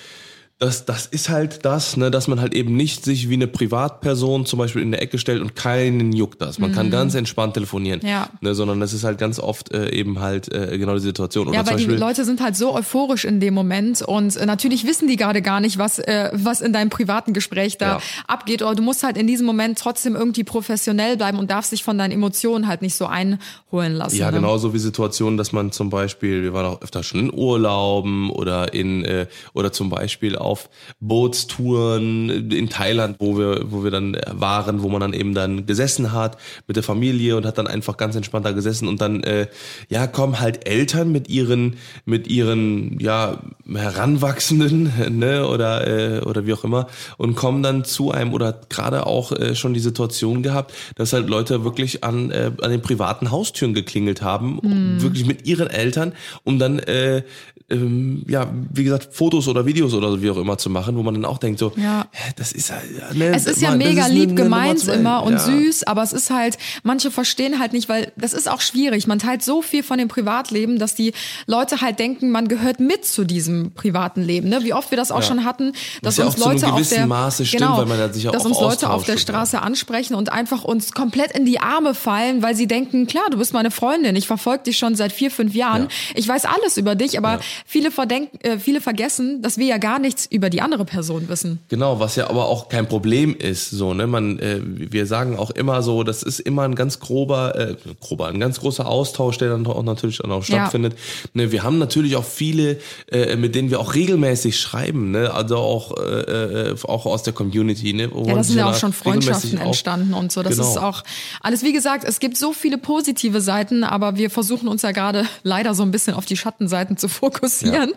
Das, das ist halt das, ne, dass man halt eben nicht sich wie eine Privatperson zum Beispiel in der Ecke stellt und keinen juckt das. Man kann ganz entspannt telefonieren, Mhm. Ja. ne, sondern das ist halt ganz oft äh, eben halt äh, genau die Situation. Oder Ja, weil die Beispiel, Leute sind halt so euphorisch in dem Moment und äh, natürlich wissen die gerade gar nicht, was äh, was in deinem privaten Gespräch da Ja. abgeht. Oder du musst halt in diesem Moment trotzdem irgendwie professionell bleiben und darfst dich von deinen Emotionen halt nicht so einholen lassen. Ja, ne? genauso wie Situationen, dass man zum Beispiel, wir waren auch öfter schon in Urlauben oder in äh, oder zum Beispiel auf Bootstouren in Thailand, wo wir wo wir dann waren, wo man dann eben dann gesessen hat mit der Familie und hat dann einfach ganz entspannt da gesessen und dann äh, ja kommen halt Eltern mit ihren mit ihren ja heranwachsenden <laughs> ne oder äh, oder wie auch immer und kommen dann zu einem oder gerade auch äh, schon die Situation gehabt, dass halt Leute wirklich an äh, an den privaten Haustüren geklingelt haben, Mhm. wirklich mit ihren Eltern, um dann äh, ähm, ja wie gesagt Fotos oder Videos oder so wie auch immer zu machen, wo man dann auch denkt so, Ja. das ist ja, ne, Es ist ja das mega eine- lieb eine gemeint immer und ja. süß, aber es ist halt, manche verstehen halt nicht, weil das ist auch schwierig. Man teilt so viel von dem Privatleben, dass die Leute halt denken, man gehört mit zu diesem privaten Leben. Ne? Wie oft wir das auch Ja. schon hatten, dass ja uns Leute auf der Maße stimmt, genau, weil man ja sich ja dass auch uns Leute auf der. Straße ansprechen und einfach uns komplett in die Arme fallen, weil sie denken, klar, du bist meine Freundin, ich verfolge dich schon seit vier, fünf Jahren, Ja. ich weiß alles über dich, aber. Viele verdenken, äh, viele vergessen, dass wir ja gar nichts über die andere Person wissen. Genau, was ja aber auch kein Problem ist, so, ne, man, äh, wir sagen auch immer so, das ist immer ein ganz grober, äh, grober, ein ganz großer Austausch, der dann auch natürlich dann auch Ja. stattfindet. Ne, wir haben natürlich auch viele, äh, mit denen wir auch regelmäßig schreiben, ne, also auch, äh, äh, auch aus der Community, ne, wo Ja, das sind ja auch schon Freundschaften entstanden und so. Das Genau. ist auch alles, wie gesagt, es gibt so viele positive Seiten, aber wir versuchen uns ja gerade leider so ein bisschen auf die Schattenseiten zu fokussieren. Ja, und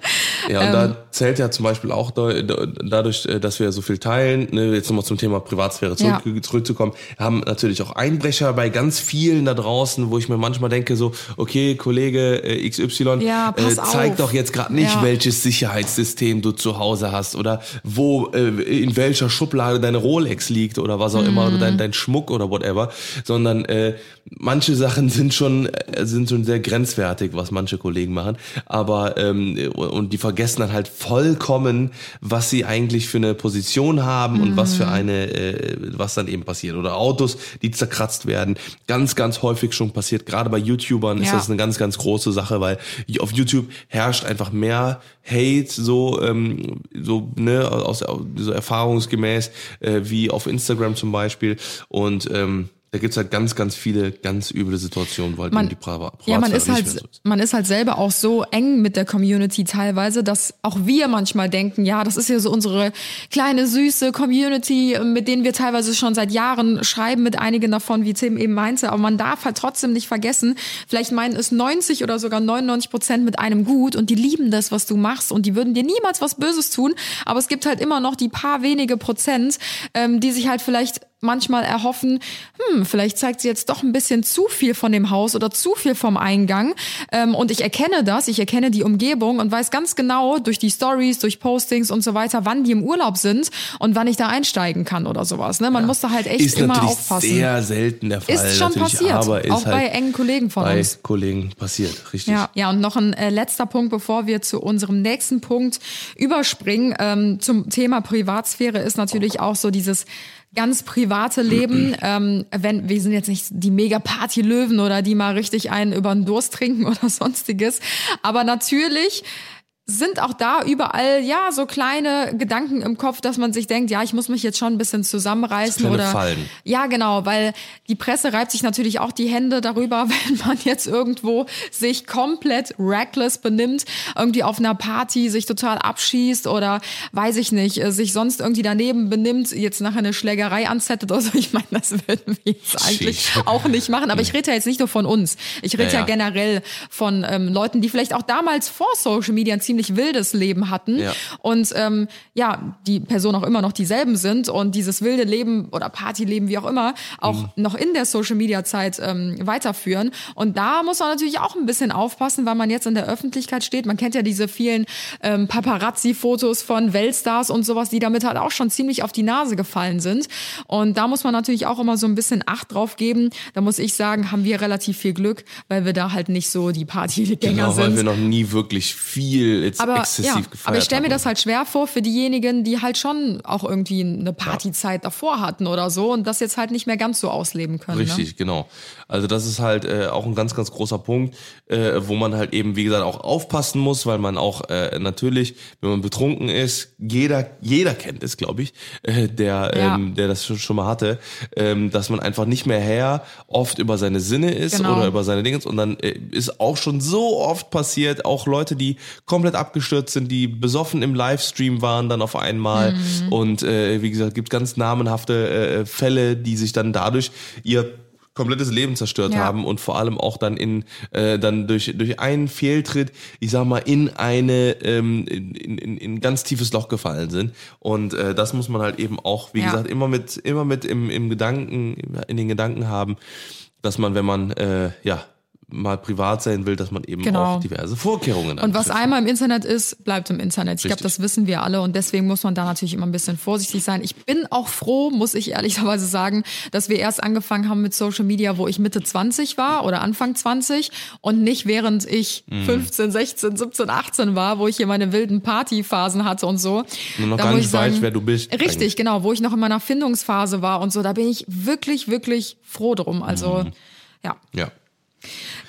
Ähm, da zählt ja zum Beispiel auch da, da, dadurch, äh, dass wir so viel teilen, ne, jetzt nochmal zum Thema Privatsphäre zurück, Ja. zurückzukommen, haben natürlich auch Einbrecher bei ganz vielen da draußen, wo ich mir manchmal denke so, okay, Kollege äh, XY, Ja, äh, zeig auf. doch jetzt gerade nicht, Ja. welches Sicherheitssystem du zu Hause hast oder wo, äh, in welcher Schublade deine Rolex liegt oder was auch immer oder Mhm. dein, dein Schmuck oder whatever, sondern äh, manche Sachen sind schon äh, sind schon sehr grenzwertig, was manche Kollegen machen, aber ähm, und die vergessen dann halt vollkommen, was sie eigentlich für eine Position haben und was Mhm. für eine äh, was dann eben passiert. Oder Autos, die zerkratzt werden, ganz ganz häufig schon passiert, gerade bei YouTubern ist Ja. das eine ganz ganz große Sache, weil auf YouTube herrscht einfach mehr Hate so ähm, so ne aus so erfahrungsgemäß äh, wie auf Instagram zum Beispiel. Und ähm, da gibt's halt ganz, ganz viele ganz üble Situationen, weil Man- die Priva Ja, man ist halt, mehr so ist. man ist halt selber auch so eng mit der Community teilweise, dass auch wir manchmal denken, ja, das ist ja so unsere kleine süße Community, mit denen wir teilweise schon seit Jahren schreiben, mit einigen davon, wie Tim eben meinte. Aber man darf halt trotzdem nicht vergessen, vielleicht meinen es 90 oder sogar 99 Prozent mit einem gut und die lieben das, was du machst und die würden dir niemals was Böses tun. Aber es gibt halt immer noch die paar wenige Prozent, ähm, die sich halt vielleicht manchmal erhoffen, hm, vielleicht zeigt sie jetzt doch ein bisschen zu viel von dem Haus oder zu viel vom Eingang. Ähm, und ich erkenne das, ich erkenne die Umgebung und weiß ganz genau durch die Stories, durch Postings und so weiter, wann die im Urlaub sind und wann ich da einsteigen kann oder sowas. Ne? Man muss da halt echt ist immer aufpassen. sehr selten der Fall. Ist schon passiert, aber ist auch bei halt engen Kollegen von bei uns. Kollegen passiert, richtig. Ja, ja, und noch ein äh, letzter Punkt, bevor wir zu unserem nächsten Punkt überspringen. Ähm, zum Thema Privatsphäre ist natürlich auch so dieses ganz private Leben. <clears throat> Ähm, wenn wir sind jetzt nicht die mega Party-Löwen oder die mal richtig einen über den Durst trinken <laughs> oder sonstiges, aber natürlich sind auch da überall ja so kleine Gedanken im Kopf, dass man sich denkt, ja, ich muss mich jetzt schon ein bisschen zusammenreißen oder Fallen. ja, genau, weil die Presse reibt sich natürlich auch die Hände darüber, <laughs> wenn man jetzt irgendwo sich komplett reckless benimmt, irgendwie auf einer Party sich total abschießt oder weiß ich nicht, äh, sich sonst irgendwie daneben benimmt, jetzt nachher eine Schlägerei anzettet oder so. Ich meine, das würden wir jetzt eigentlich Sheesh. <laughs> auch nicht machen. Aber ich rede ja jetzt nicht nur von uns. Ich rede Ja, ja, ja. generell von ähm, Leuten, die vielleicht auch damals vor Social Media ein ziemlich wildes Leben hatten Ja. und ähm, ja, die Personen auch immer noch dieselben sind und dieses wilde Leben oder Partyleben, wie auch immer, auch Mhm. noch in der Social Media Zeit ähm, weiterführen. Und da muss man natürlich auch ein bisschen aufpassen, weil man jetzt in der Öffentlichkeit steht. Man kennt ja diese vielen ähm, Paparazzi-Fotos von Weltstars und sowas, die damit halt auch schon ziemlich auf die Nase gefallen sind. Und da muss man natürlich auch immer so ein bisschen Acht drauf geben. Da muss ich sagen, haben wir relativ viel Glück, weil wir da halt nicht so die Partygänger Genau, weil sind. wir noch nie wirklich viel jetzt aber, exzessiv ja, gefeiert aber ich stelle mir das halt schwer vor für diejenigen, die halt schon auch irgendwie eine Partyzeit davor hatten oder so und das jetzt halt nicht mehr ganz so ausleben können. Ne? Richtig, genau. Also das ist halt äh, auch ein ganz, ganz großer Punkt, äh, wo man halt eben, wie gesagt, auch aufpassen muss, weil man auch äh, natürlich, wenn man betrunken ist, jeder, jeder kennt es, glaube ich, äh, der, Ja. ähm, der das schon, schon mal hatte, ähm, dass man einfach nicht mehr her oft über seine Sinne ist Genau. oder über seine Dinge und dann äh, ist auch schon so oft passiert, auch Leute, die komplett abgestürzt sind, die besoffen im Livestream waren dann auf einmal Mhm. und äh, wie gesagt, gibt ganz namenhafte äh, Fälle, die sich dann dadurch ihr komplettes Leben zerstört Ja. haben und vor allem auch dann in äh, dann durch durch einen Fehltritt, ich sag mal, in eine ähm, in, in, in ein ganz tiefes Loch gefallen sind und äh, das muss man halt eben auch, wie Ja. gesagt, immer mit immer mit im, im Gedanken in den Gedanken haben, dass man, wenn man äh, ja mal privat sein will, dass man eben Genau. auch diverse Vorkehrungen Und was einmal im Internet ist, bleibt im Internet. Ich glaube, das wissen wir alle und deswegen muss man da natürlich immer ein bisschen vorsichtig sein. Ich bin auch froh, muss ich ehrlicherweise sagen, dass wir erst angefangen haben mit Social Media, wo ich Mitte 20 war oder Anfang 20 und nicht während ich Mhm. 15, 16, 17, 18 war, wo ich hier meine wilden Partyphasen hatte und so. Nur noch Da gar nicht ich sagen, weißt, wer du bist Richtig, eigentlich. genau, wo ich noch in meiner Findungsphase war und so. Da bin ich wirklich, wirklich froh drum. Also, ja. ja.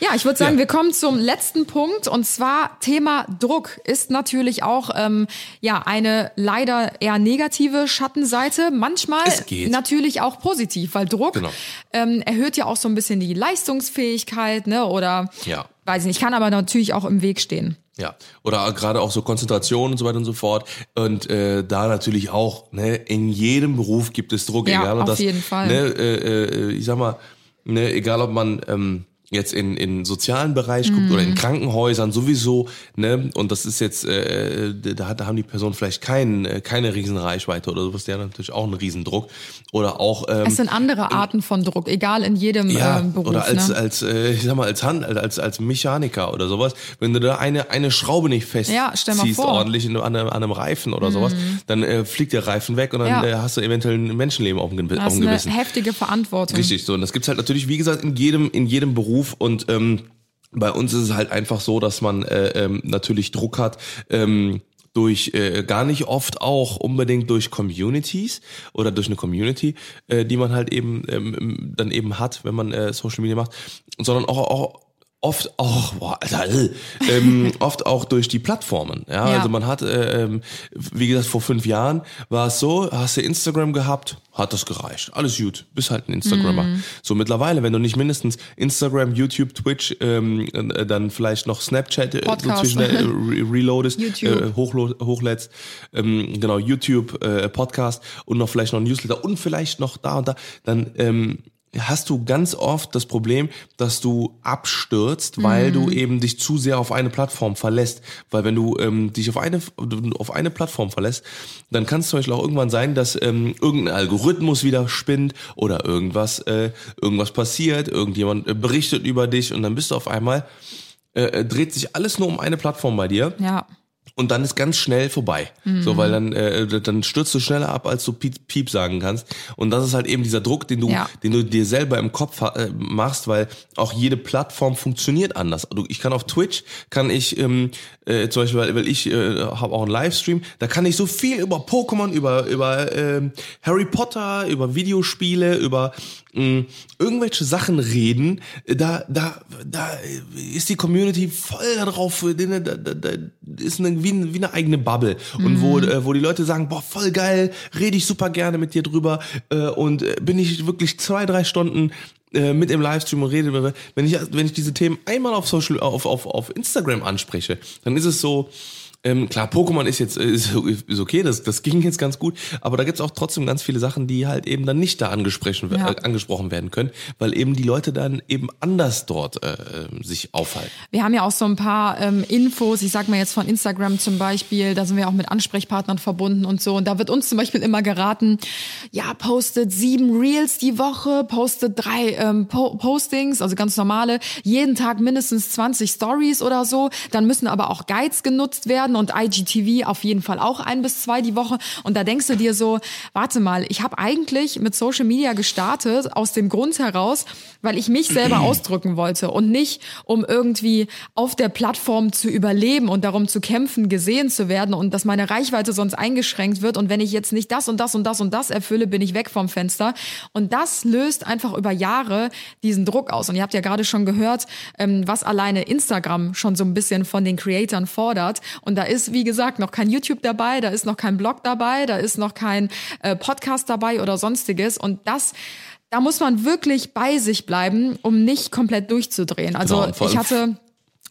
Ja, ich würde sagen, Ja. wir kommen zum letzten Punkt und zwar Thema Druck ist natürlich auch ähm, ja eine leider eher negative Schattenseite. Manchmal natürlich auch positiv, weil Druck Genau. ähm, erhöht ja auch so ein bisschen die Leistungsfähigkeit, ne? Oder Ja. weiß ich nicht, kann aber natürlich auch im Weg stehen. Ja, oder gerade auch so Konzentration und so weiter und so fort. Und äh, da natürlich auch, ne, in jedem Beruf gibt es Druck, Ja, egal ob auf das, jeden Fall. Ne, äh, äh, ich sag mal, ne, egal ob man ähm, jetzt in in sozialen Bereich guckt oder Mhm. in Krankenhäusern sowieso, ne, und das ist jetzt, äh, da, hat- da haben die Personen vielleicht kein, keine riesen Reichweite oder sowas, die haben natürlich auch einen Riesendruck. Oder auch ähm, Es sind andere Arten von Druck, egal in jedem ja, ähm, Beruf. oder als, ne? als äh, ich sag mal, als Hand, als, als Mechaniker oder sowas, wenn du da eine, eine Schraube nicht fest Ja. Mhm. ordentlich in, an, einem, an einem Reifen oder sowas, dann äh, fliegt der Reifen weg und dann Ja. äh, hast du eventuell ein Menschenleben auf dem, auf das dem ist eine Gewissen. heftige Verantwortung. Richtig, so. Und das gibt's halt natürlich, wie gesagt, in jedem, in jedem Beruf und ähm, bei uns ist es halt einfach so, dass man äh, ähm, natürlich Druck hat, ähm, durch äh, gar nicht oft auch unbedingt durch Communities oder durch eine Community, äh, die man halt eben ähm, dann eben hat, wenn man äh, Social Media macht, sondern auch, auch oft auch, boah, Alter, äh, ähm, <laughs> oft auch durch die Plattformen. Ja, Ja. also man hat, äh, ähm, wie gesagt, vor fünf Jahren war es so, hast du Instagram gehabt, hat das gereicht. Alles gut, bist halt ein Instagrammer. Mhm. So mittlerweile, wenn du nicht mindestens Instagram, YouTube, Twitch, ähm, äh, dann vielleicht noch Snapchat äh, so zwischen äh, <laughs> re reloadest, äh, hochlädst, ähm, genau, YouTube, äh, Podcast und noch vielleicht noch ein Newsletter und vielleicht noch da und da, dann ähm, hast du ganz oft das Problem, dass du abstürzt, weil du eben dich zu sehr auf eine Plattform verlässt. Weil wenn du ähm, dich auf eine, auf eine Plattform verlässt, dann kann es zum Beispiel auch irgendwann sein, dass ähm, irgendein Algorithmus wieder spinnt oder irgendwas, äh, irgendwas passiert, irgendjemand äh, berichtet über dich und dann bist du auf einmal, äh, dreht sich alles nur um eine Plattform bei dir Ja. Und dann ist ganz schnell vorbei. So, weil dann, äh, dann stürzt du schneller ab, als du Piep, Piep sagen kannst. Und das ist halt eben dieser Druck, den du, Ja. den du dir selber im Kopf äh, machst, weil auch jede Plattform funktioniert anders. Du, ich kann auf Twitch, kann ich ähm, äh, zum Beispiel, weil, weil ich äh, habe auch einen Livestream, da kann ich so viel über Pokémon, über über ähm, Harry Potter, über Videospiele, über mh, irgendwelche Sachen reden. Da da da ist die Community voll darauf, da, da, da, da ist eine, wie, wie eine eigene Bubble und wo äh, wo die Leute sagen, boah voll geil, rede ich super gerne mit dir drüber äh, und äh, bin ich wirklich zwei drei Stunden äh, mit im Livestream und rede. Wenn ich wenn ich diese Themen einmal auf Social auf auf auf Instagram anspreche, dann ist es so ähm, klar, Pokémon ist jetzt äh, ist, ist okay, das, das ging jetzt ganz gut, aber da gibt's auch trotzdem ganz viele Sachen, die halt eben dann nicht da angesprochen, Ja. äh, angesprochen werden können, weil eben die Leute dann eben anders dort äh, äh, sich aufhalten. Wir haben ja auch so ein paar ähm, Infos, ich sag mal jetzt von Instagram zum Beispiel, da sind wir auch mit Ansprechpartnern verbunden und so. Und da wird uns zum Beispiel immer geraten, ja, postet sieben Reels die Woche, postet drei ähm, po Postings, also ganz normale, jeden Tag mindestens 20 Stories oder so. Dann müssen aber auch Guides genutzt werden und IGTV auf jeden Fall auch ein bis zwei die Woche. Und da denkst du dir so, warte mal, ich habe eigentlich mit Social Media gestartet aus dem Grund heraus, weil ich mich selber <clears throat> ausdrücken wollte und nicht, um irgendwie auf der Plattform zu überleben und darum zu kämpfen, gesehen zu werden und dass meine Reichweite sonst eingeschränkt wird. Und wenn ich jetzt nicht das und das und das und das erfülle, bin ich weg vom Fenster. Und das löst einfach über Jahre diesen Druck aus. Und ihr habt ja gerade schon gehört, ähm, was alleine Instagram schon so ein bisschen von den Creatoren fordert. Und da ist, wie gesagt, noch kein YouTube dabei, da ist noch kein Blog dabei, da ist noch kein äh, Podcast dabei oder sonstiges. Und das da muss man wirklich bei sich bleiben, um nicht komplett durchzudrehen. Also Genau, ich hatte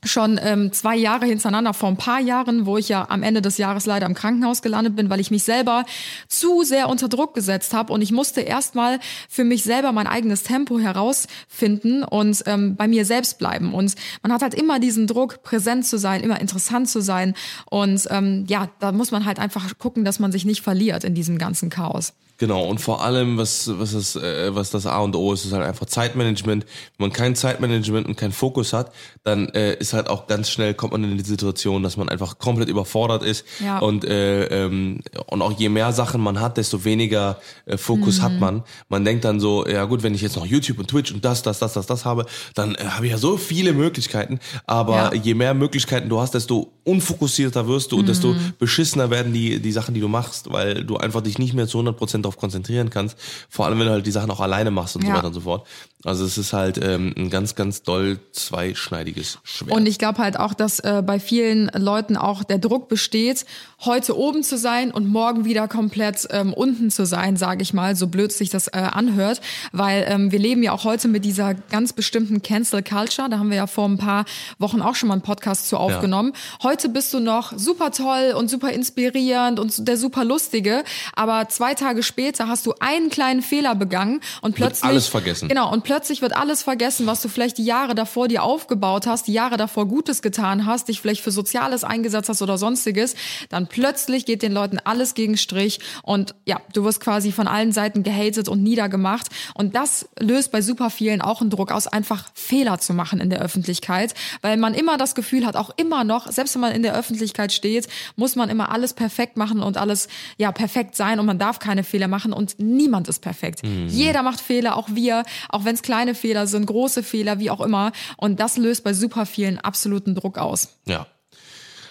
schon ähm, zwei Jahre hintereinander vor ein paar Jahren, wo ich ja am Ende des Jahres leider im Krankenhaus gelandet bin, weil ich mich selber zu sehr unter Druck gesetzt habe und ich musste erstmal für mich selber mein eigenes Tempo herausfinden und ähm, bei mir selbst bleiben. Und man hat halt immer diesen Druck, präsent zu sein, immer interessant zu sein. Und ähm, ja, da muss man halt einfach gucken, dass man sich nicht verliert in diesem ganzen Chaos. Genau, und vor allem, was, was, das, äh, was das A und O ist, ist halt einfach Zeitmanagement. Wenn man kein Zeitmanagement und keinen Fokus hat, dann äh, ist halt auch ganz schnell, kommt man in die Situation, dass man einfach komplett überfordert ist. Ja. Und, äh, ähm, und auch je mehr Sachen man hat, desto weniger äh, Fokus hat man. Man denkt dann so, ja gut, wenn ich jetzt noch YouTube und Twitch und das, das, das, das, das habe, dann äh, habe ich ja so viele Möglichkeiten. Aber Ja. je mehr Möglichkeiten du hast, desto unfokussierter wirst du und desto beschissener werden die, die Sachen, die du machst, weil du einfach dich nicht mehr zu 100% darauf konzentrieren kannst. Vor allem, wenn du halt die Sachen auch alleine machst und so Ja. weiter und so fort. Also es ist halt ähm, ein ganz, ganz doll zweischneidiges Schwert. Und ich glaube halt auch, dass äh, bei vielen Leuten auch der Druck besteht, heute oben zu sein und morgen wieder komplett ähm, unten zu sein, sage ich mal, so blöd sich das äh, anhört. Weil ähm, wir leben ja auch heute mit dieser ganz bestimmten Cancel Culture. Da haben wir ja vor ein paar Wochen auch schon mal einen Podcast zu aufgenommen. Heute bist du noch super toll und super inspirierend und der super lustige, aber zwei Tage später hast du einen kleinen Fehler begangen und plötzlich alles vergessen. Genau, und plötzlich wird alles vergessen, was du vielleicht die Jahre davor dir aufgebaut hast, die Jahre davor Gutes getan hast, dich vielleicht für Soziales eingesetzt hast oder sonstiges. Dann plötzlich geht den Leuten alles gegen Strich und ja, du wirst quasi von allen Seiten gehatet und niedergemacht. Und das löst bei super vielen auch einen Druck aus, einfach Fehler zu machen in der Öffentlichkeit, weil man immer das Gefühl hat, auch immer noch, selbst wenn man in der Öffentlichkeit steht, muss man immer alles perfekt machen und alles ja perfekt sein und man darf keine Fehler machen und niemand ist perfekt. Jeder macht Fehler, auch wir, auch wenn es kleine Fehler sind, große Fehler, wie auch immer. Und das löst bei super vielen absoluten Druck aus. Ja.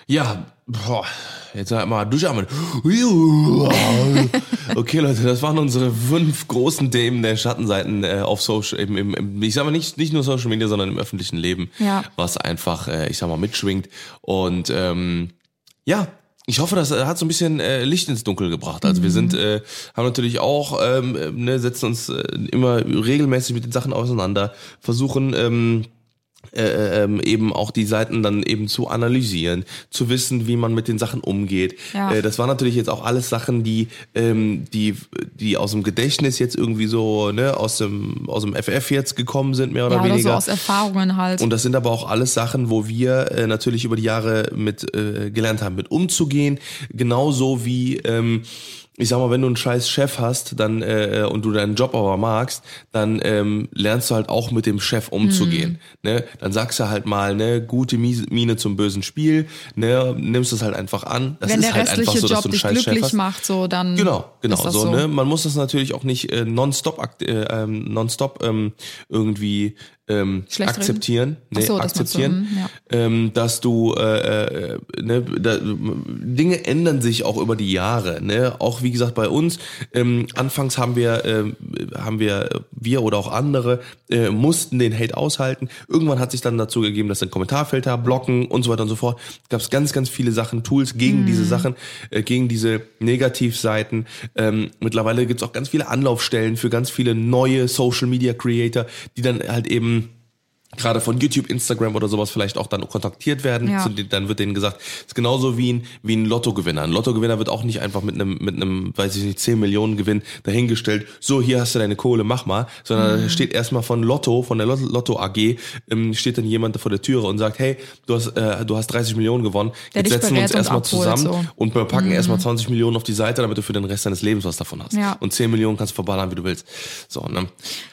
Ja, boah, jetzt sag mal, durchatmen. Okay, Leute, das waren unsere fünf großen Themen der Schattenseiten äh, auf Social, im, im, ich sag mal nicht, nicht nur Social Media, sondern im öffentlichen Leben, Ja. was einfach, äh, ich sag mal, mitschwingt. Und ähm, ja, ich hoffe, das äh, hat so ein bisschen äh, Licht ins Dunkel gebracht. Also wir sind, äh, haben natürlich auch, ähm, äh, ne, setzen uns äh, immer regelmäßig mit den Sachen auseinander, versuchen ähm, äh, ähm, eben auch die Seiten dann eben zu analysieren, zu wissen, wie man mit den Sachen umgeht. Ja. Äh, das waren natürlich jetzt auch alles Sachen, die ähm, die die aus dem Gedächtnis jetzt irgendwie so ne aus dem aus dem FF jetzt gekommen sind mehr oder Ja, oder so weniger. aus Erfahrungen halt. Und das sind aber auch alles Sachen, wo wir äh, natürlich über die Jahre mit äh, gelernt haben, mit umzugehen. Genauso wie, ähm, ich sag mal, wenn du einen scheiß Chef hast, dann äh, und du deinen Job aber magst, dann ähm, lernst du halt auch mit dem Chef umzugehen. Ne? Dann sagst du halt mal, ne, gute Miene zum bösen Spiel, ne, nimmst es halt einfach an. Das Wenn ist der halt restliche einfach so, dass Job du einen dich Chef glücklich hast. macht, so dann Genau, genau. So, so. Ne? Man muss das natürlich auch nicht äh, nonstop äh, ähm, nonstop ähm, irgendwie ähm, akzeptieren. Nee, so, das meinst du, akzeptieren, mhm, ja. ähm, dass du äh, äh, ne, da, Dinge ändern sich auch über die Jahre. Ne? Auch wie gesagt bei uns. Ähm, anfangs haben wir ähm, haben wir äh, wir oder auch andere äh, mussten den Hate aushalten. Irgendwann hat sich dann dazu gegeben, dass dann Kommentarfelder blocken und so weiter und so fort. Gab es ganz ganz viele Sachen, Tools gegen diese Sachen, äh, gegen diese Negativseiten. Ähm, mittlerweile gibt es auch ganz viele Anlaufstellen für ganz viele neue Social Media Creator, die dann halt eben gerade von YouTube, Instagram oder sowas vielleicht auch dann kontaktiert werden. Ja. Dann wird denen gesagt, ist genauso wie ein, wie ein Lottogewinner. Ein Lottogewinner wird auch nicht einfach mit einem, mit einem, weiß ich nicht, 10 Millionen Gewinn dahingestellt, so hier hast du deine Kohle, mach mal. Sondern Mhm. steht erstmal von Lotto, von der Lotto, Lotto AG, ähm, steht dann jemand vor der Türe und sagt, hey, du hast, äh, du hast 30 Millionen gewonnen, Der jetzt setzen wir uns erstmal zusammen so. und wir packen erstmal 20 Millionen auf die Seite, damit du für den Rest deines Lebens was davon hast. Ja. Und 10 Millionen kannst du verballern, wie du willst. So, ne?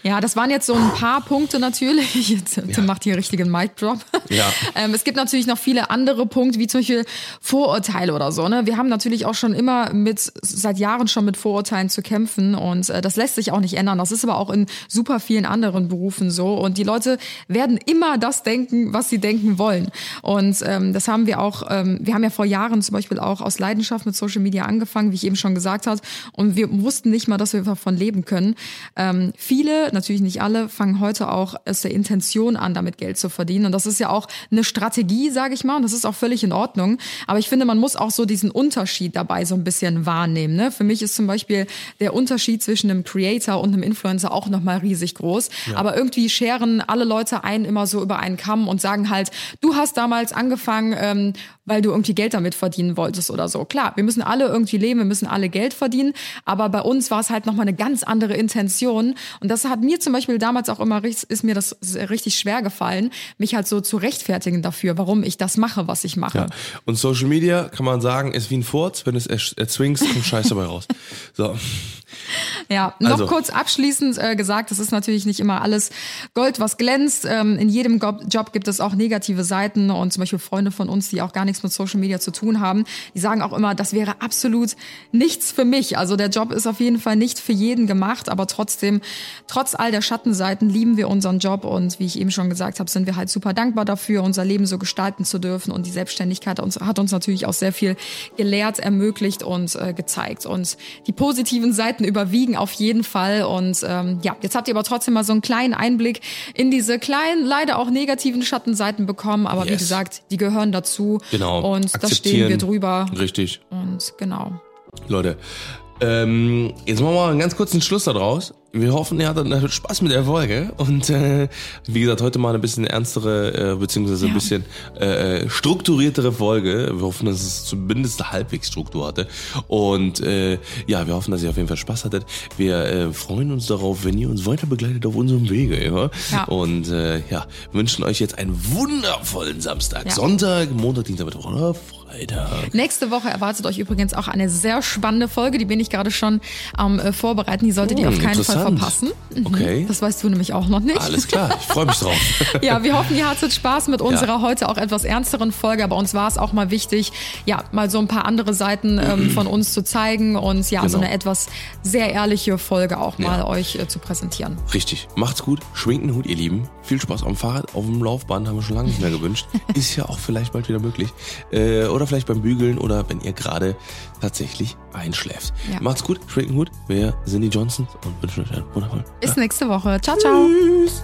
Ja, das waren jetzt so ein paar Punkte natürlich. Jetzt, Tim macht hier richtigen Mic Drop. <laughs> Ja. Ähm, es gibt natürlich noch viele andere Punkte, wie zum Beispiel Vorurteile oder so. Ne? Wir haben natürlich auch schon immer mit, seit Jahren schon mit Vorurteilen zu kämpfen und äh, das lässt sich auch nicht ändern. Das ist aber auch in super vielen anderen Berufen so und die Leute werden immer das denken, was sie denken wollen. Und ähm, das haben wir auch, ähm, wir haben ja vor Jahren zum Beispiel auch aus Leidenschaft mit Social Media angefangen, wie ich eben schon gesagt habe, und wir wussten nicht mal, dass wir davon leben können. Ähm, viele, natürlich nicht alle, fangen heute auch aus der Intention an, damit Geld zu verdienen. Und das ist ja auch eine Strategie, sage ich mal, und das ist auch völlig in Ordnung. Aber ich finde, man muss auch so diesen Unterschied dabei so ein bisschen wahrnehmen. Ne? Für mich ist zum Beispiel der Unterschied zwischen einem Creator und einem Influencer auch nochmal riesig groß. Aber irgendwie scheren alle Leute ein immer so über einen Kamm und sagen halt, du hast damals angefangen, ähm, weil du irgendwie Geld damit verdienen wolltest oder so. Klar, wir müssen alle irgendwie leben, wir müssen alle Geld verdienen, aber bei uns war es halt nochmal eine ganz andere Intention. Und das hat mir zum Beispiel damals auch immer, ist mir das richtig schwer gefallen, mich halt so zu rechtfertigen dafür, warum ich das mache, was ich mache. Ja. Und Social Media, kann man sagen, ist wie ein Furz. Wenn du es erzwingst, kommt Scheiße dabei raus. <laughs> So. Ja, noch Also. kurz abschließend äh, gesagt, es ist natürlich nicht immer alles Gold, was glänzt. Ähm, in jedem Go Job gibt es auch negative Seiten und zum Beispiel Freunde von uns, die auch gar nichts mit Social Media zu tun haben, die sagen auch immer, das wäre absolut nichts für mich. Also der Job ist auf jeden Fall nicht für jeden gemacht, aber trotzdem, trotz all der Schattenseiten lieben wir unseren Job und wie ich eben schon gesagt habe, sind wir halt super dankbar dafür, unser Leben so gestalten zu dürfen und die Selbstständigkeit uns, hat uns natürlich auch sehr viel gelehrt, ermöglicht und äh, gezeigt und die positiven Seiten überwiegen auf jeden Fall und ähm, ja, jetzt habt ihr aber trotzdem mal so einen kleinen Einblick in diese kleinen, leider auch negativen Schattenseiten bekommen, aber wie Yes. gesagt, die gehören dazu Genau. und da stehen wir drüber Richtig. und genau. Leute, ähm, jetzt machen wir mal einen ganz kurzen Schluss daraus. Wir hoffen, ihr hattet Spaß mit der Folge. Und äh, wie gesagt, heute mal eine bisschen ernstere, äh, beziehungsweise ein Ja. bisschen äh, strukturiertere Folge. Wir hoffen, dass es zumindest halbwegs Struktur hatte. Und äh, ja, wir hoffen, dass ihr auf jeden Fall Spaß hattet. Wir äh, freuen uns darauf, wenn ihr uns weiter begleitet auf unserem Wege. Ja? Ja. Und äh, ja, wünschen euch jetzt einen wundervollen Samstag, Ja. Sonntag, Montag, Dienstag, Mittwoch oder Freitag. Nächste Woche erwartet euch übrigens auch eine sehr spannende Folge, die bin ich gerade schon am äh, vorbereiten. Die solltet ihr Hm, auf keinen Fall verpassen. Mhm. Okay. Das weißt du nämlich auch noch nicht. Alles klar, ich freue mich drauf. <laughs> Ja, wir hoffen, ihr hattet Spaß mit unserer heute auch etwas ernsteren Folge, aber uns war es auch mal wichtig, ja, mal so ein paar andere Seiten ähm, von uns zu zeigen und ja, so Genau. eine etwas sehr ehrliche Folge auch mal Ja. euch äh, zu präsentieren. Richtig. Macht's gut. Schwingt den Hut, ihr Lieben. Viel Spaß am Fahrrad, auf dem Laufband haben wir schon lange nicht mehr gewünscht. <laughs> Ist ja auch vielleicht bald wieder möglich. Äh, oder vielleicht beim Bügeln oder wenn ihr gerade tatsächlich einschläft. Ja. Macht's gut. Schwingt den Hut. Wir sind die Johnsons und wünschen euch einen wundervollen Bis nächste Woche. Ciao, ciao. Tschüss.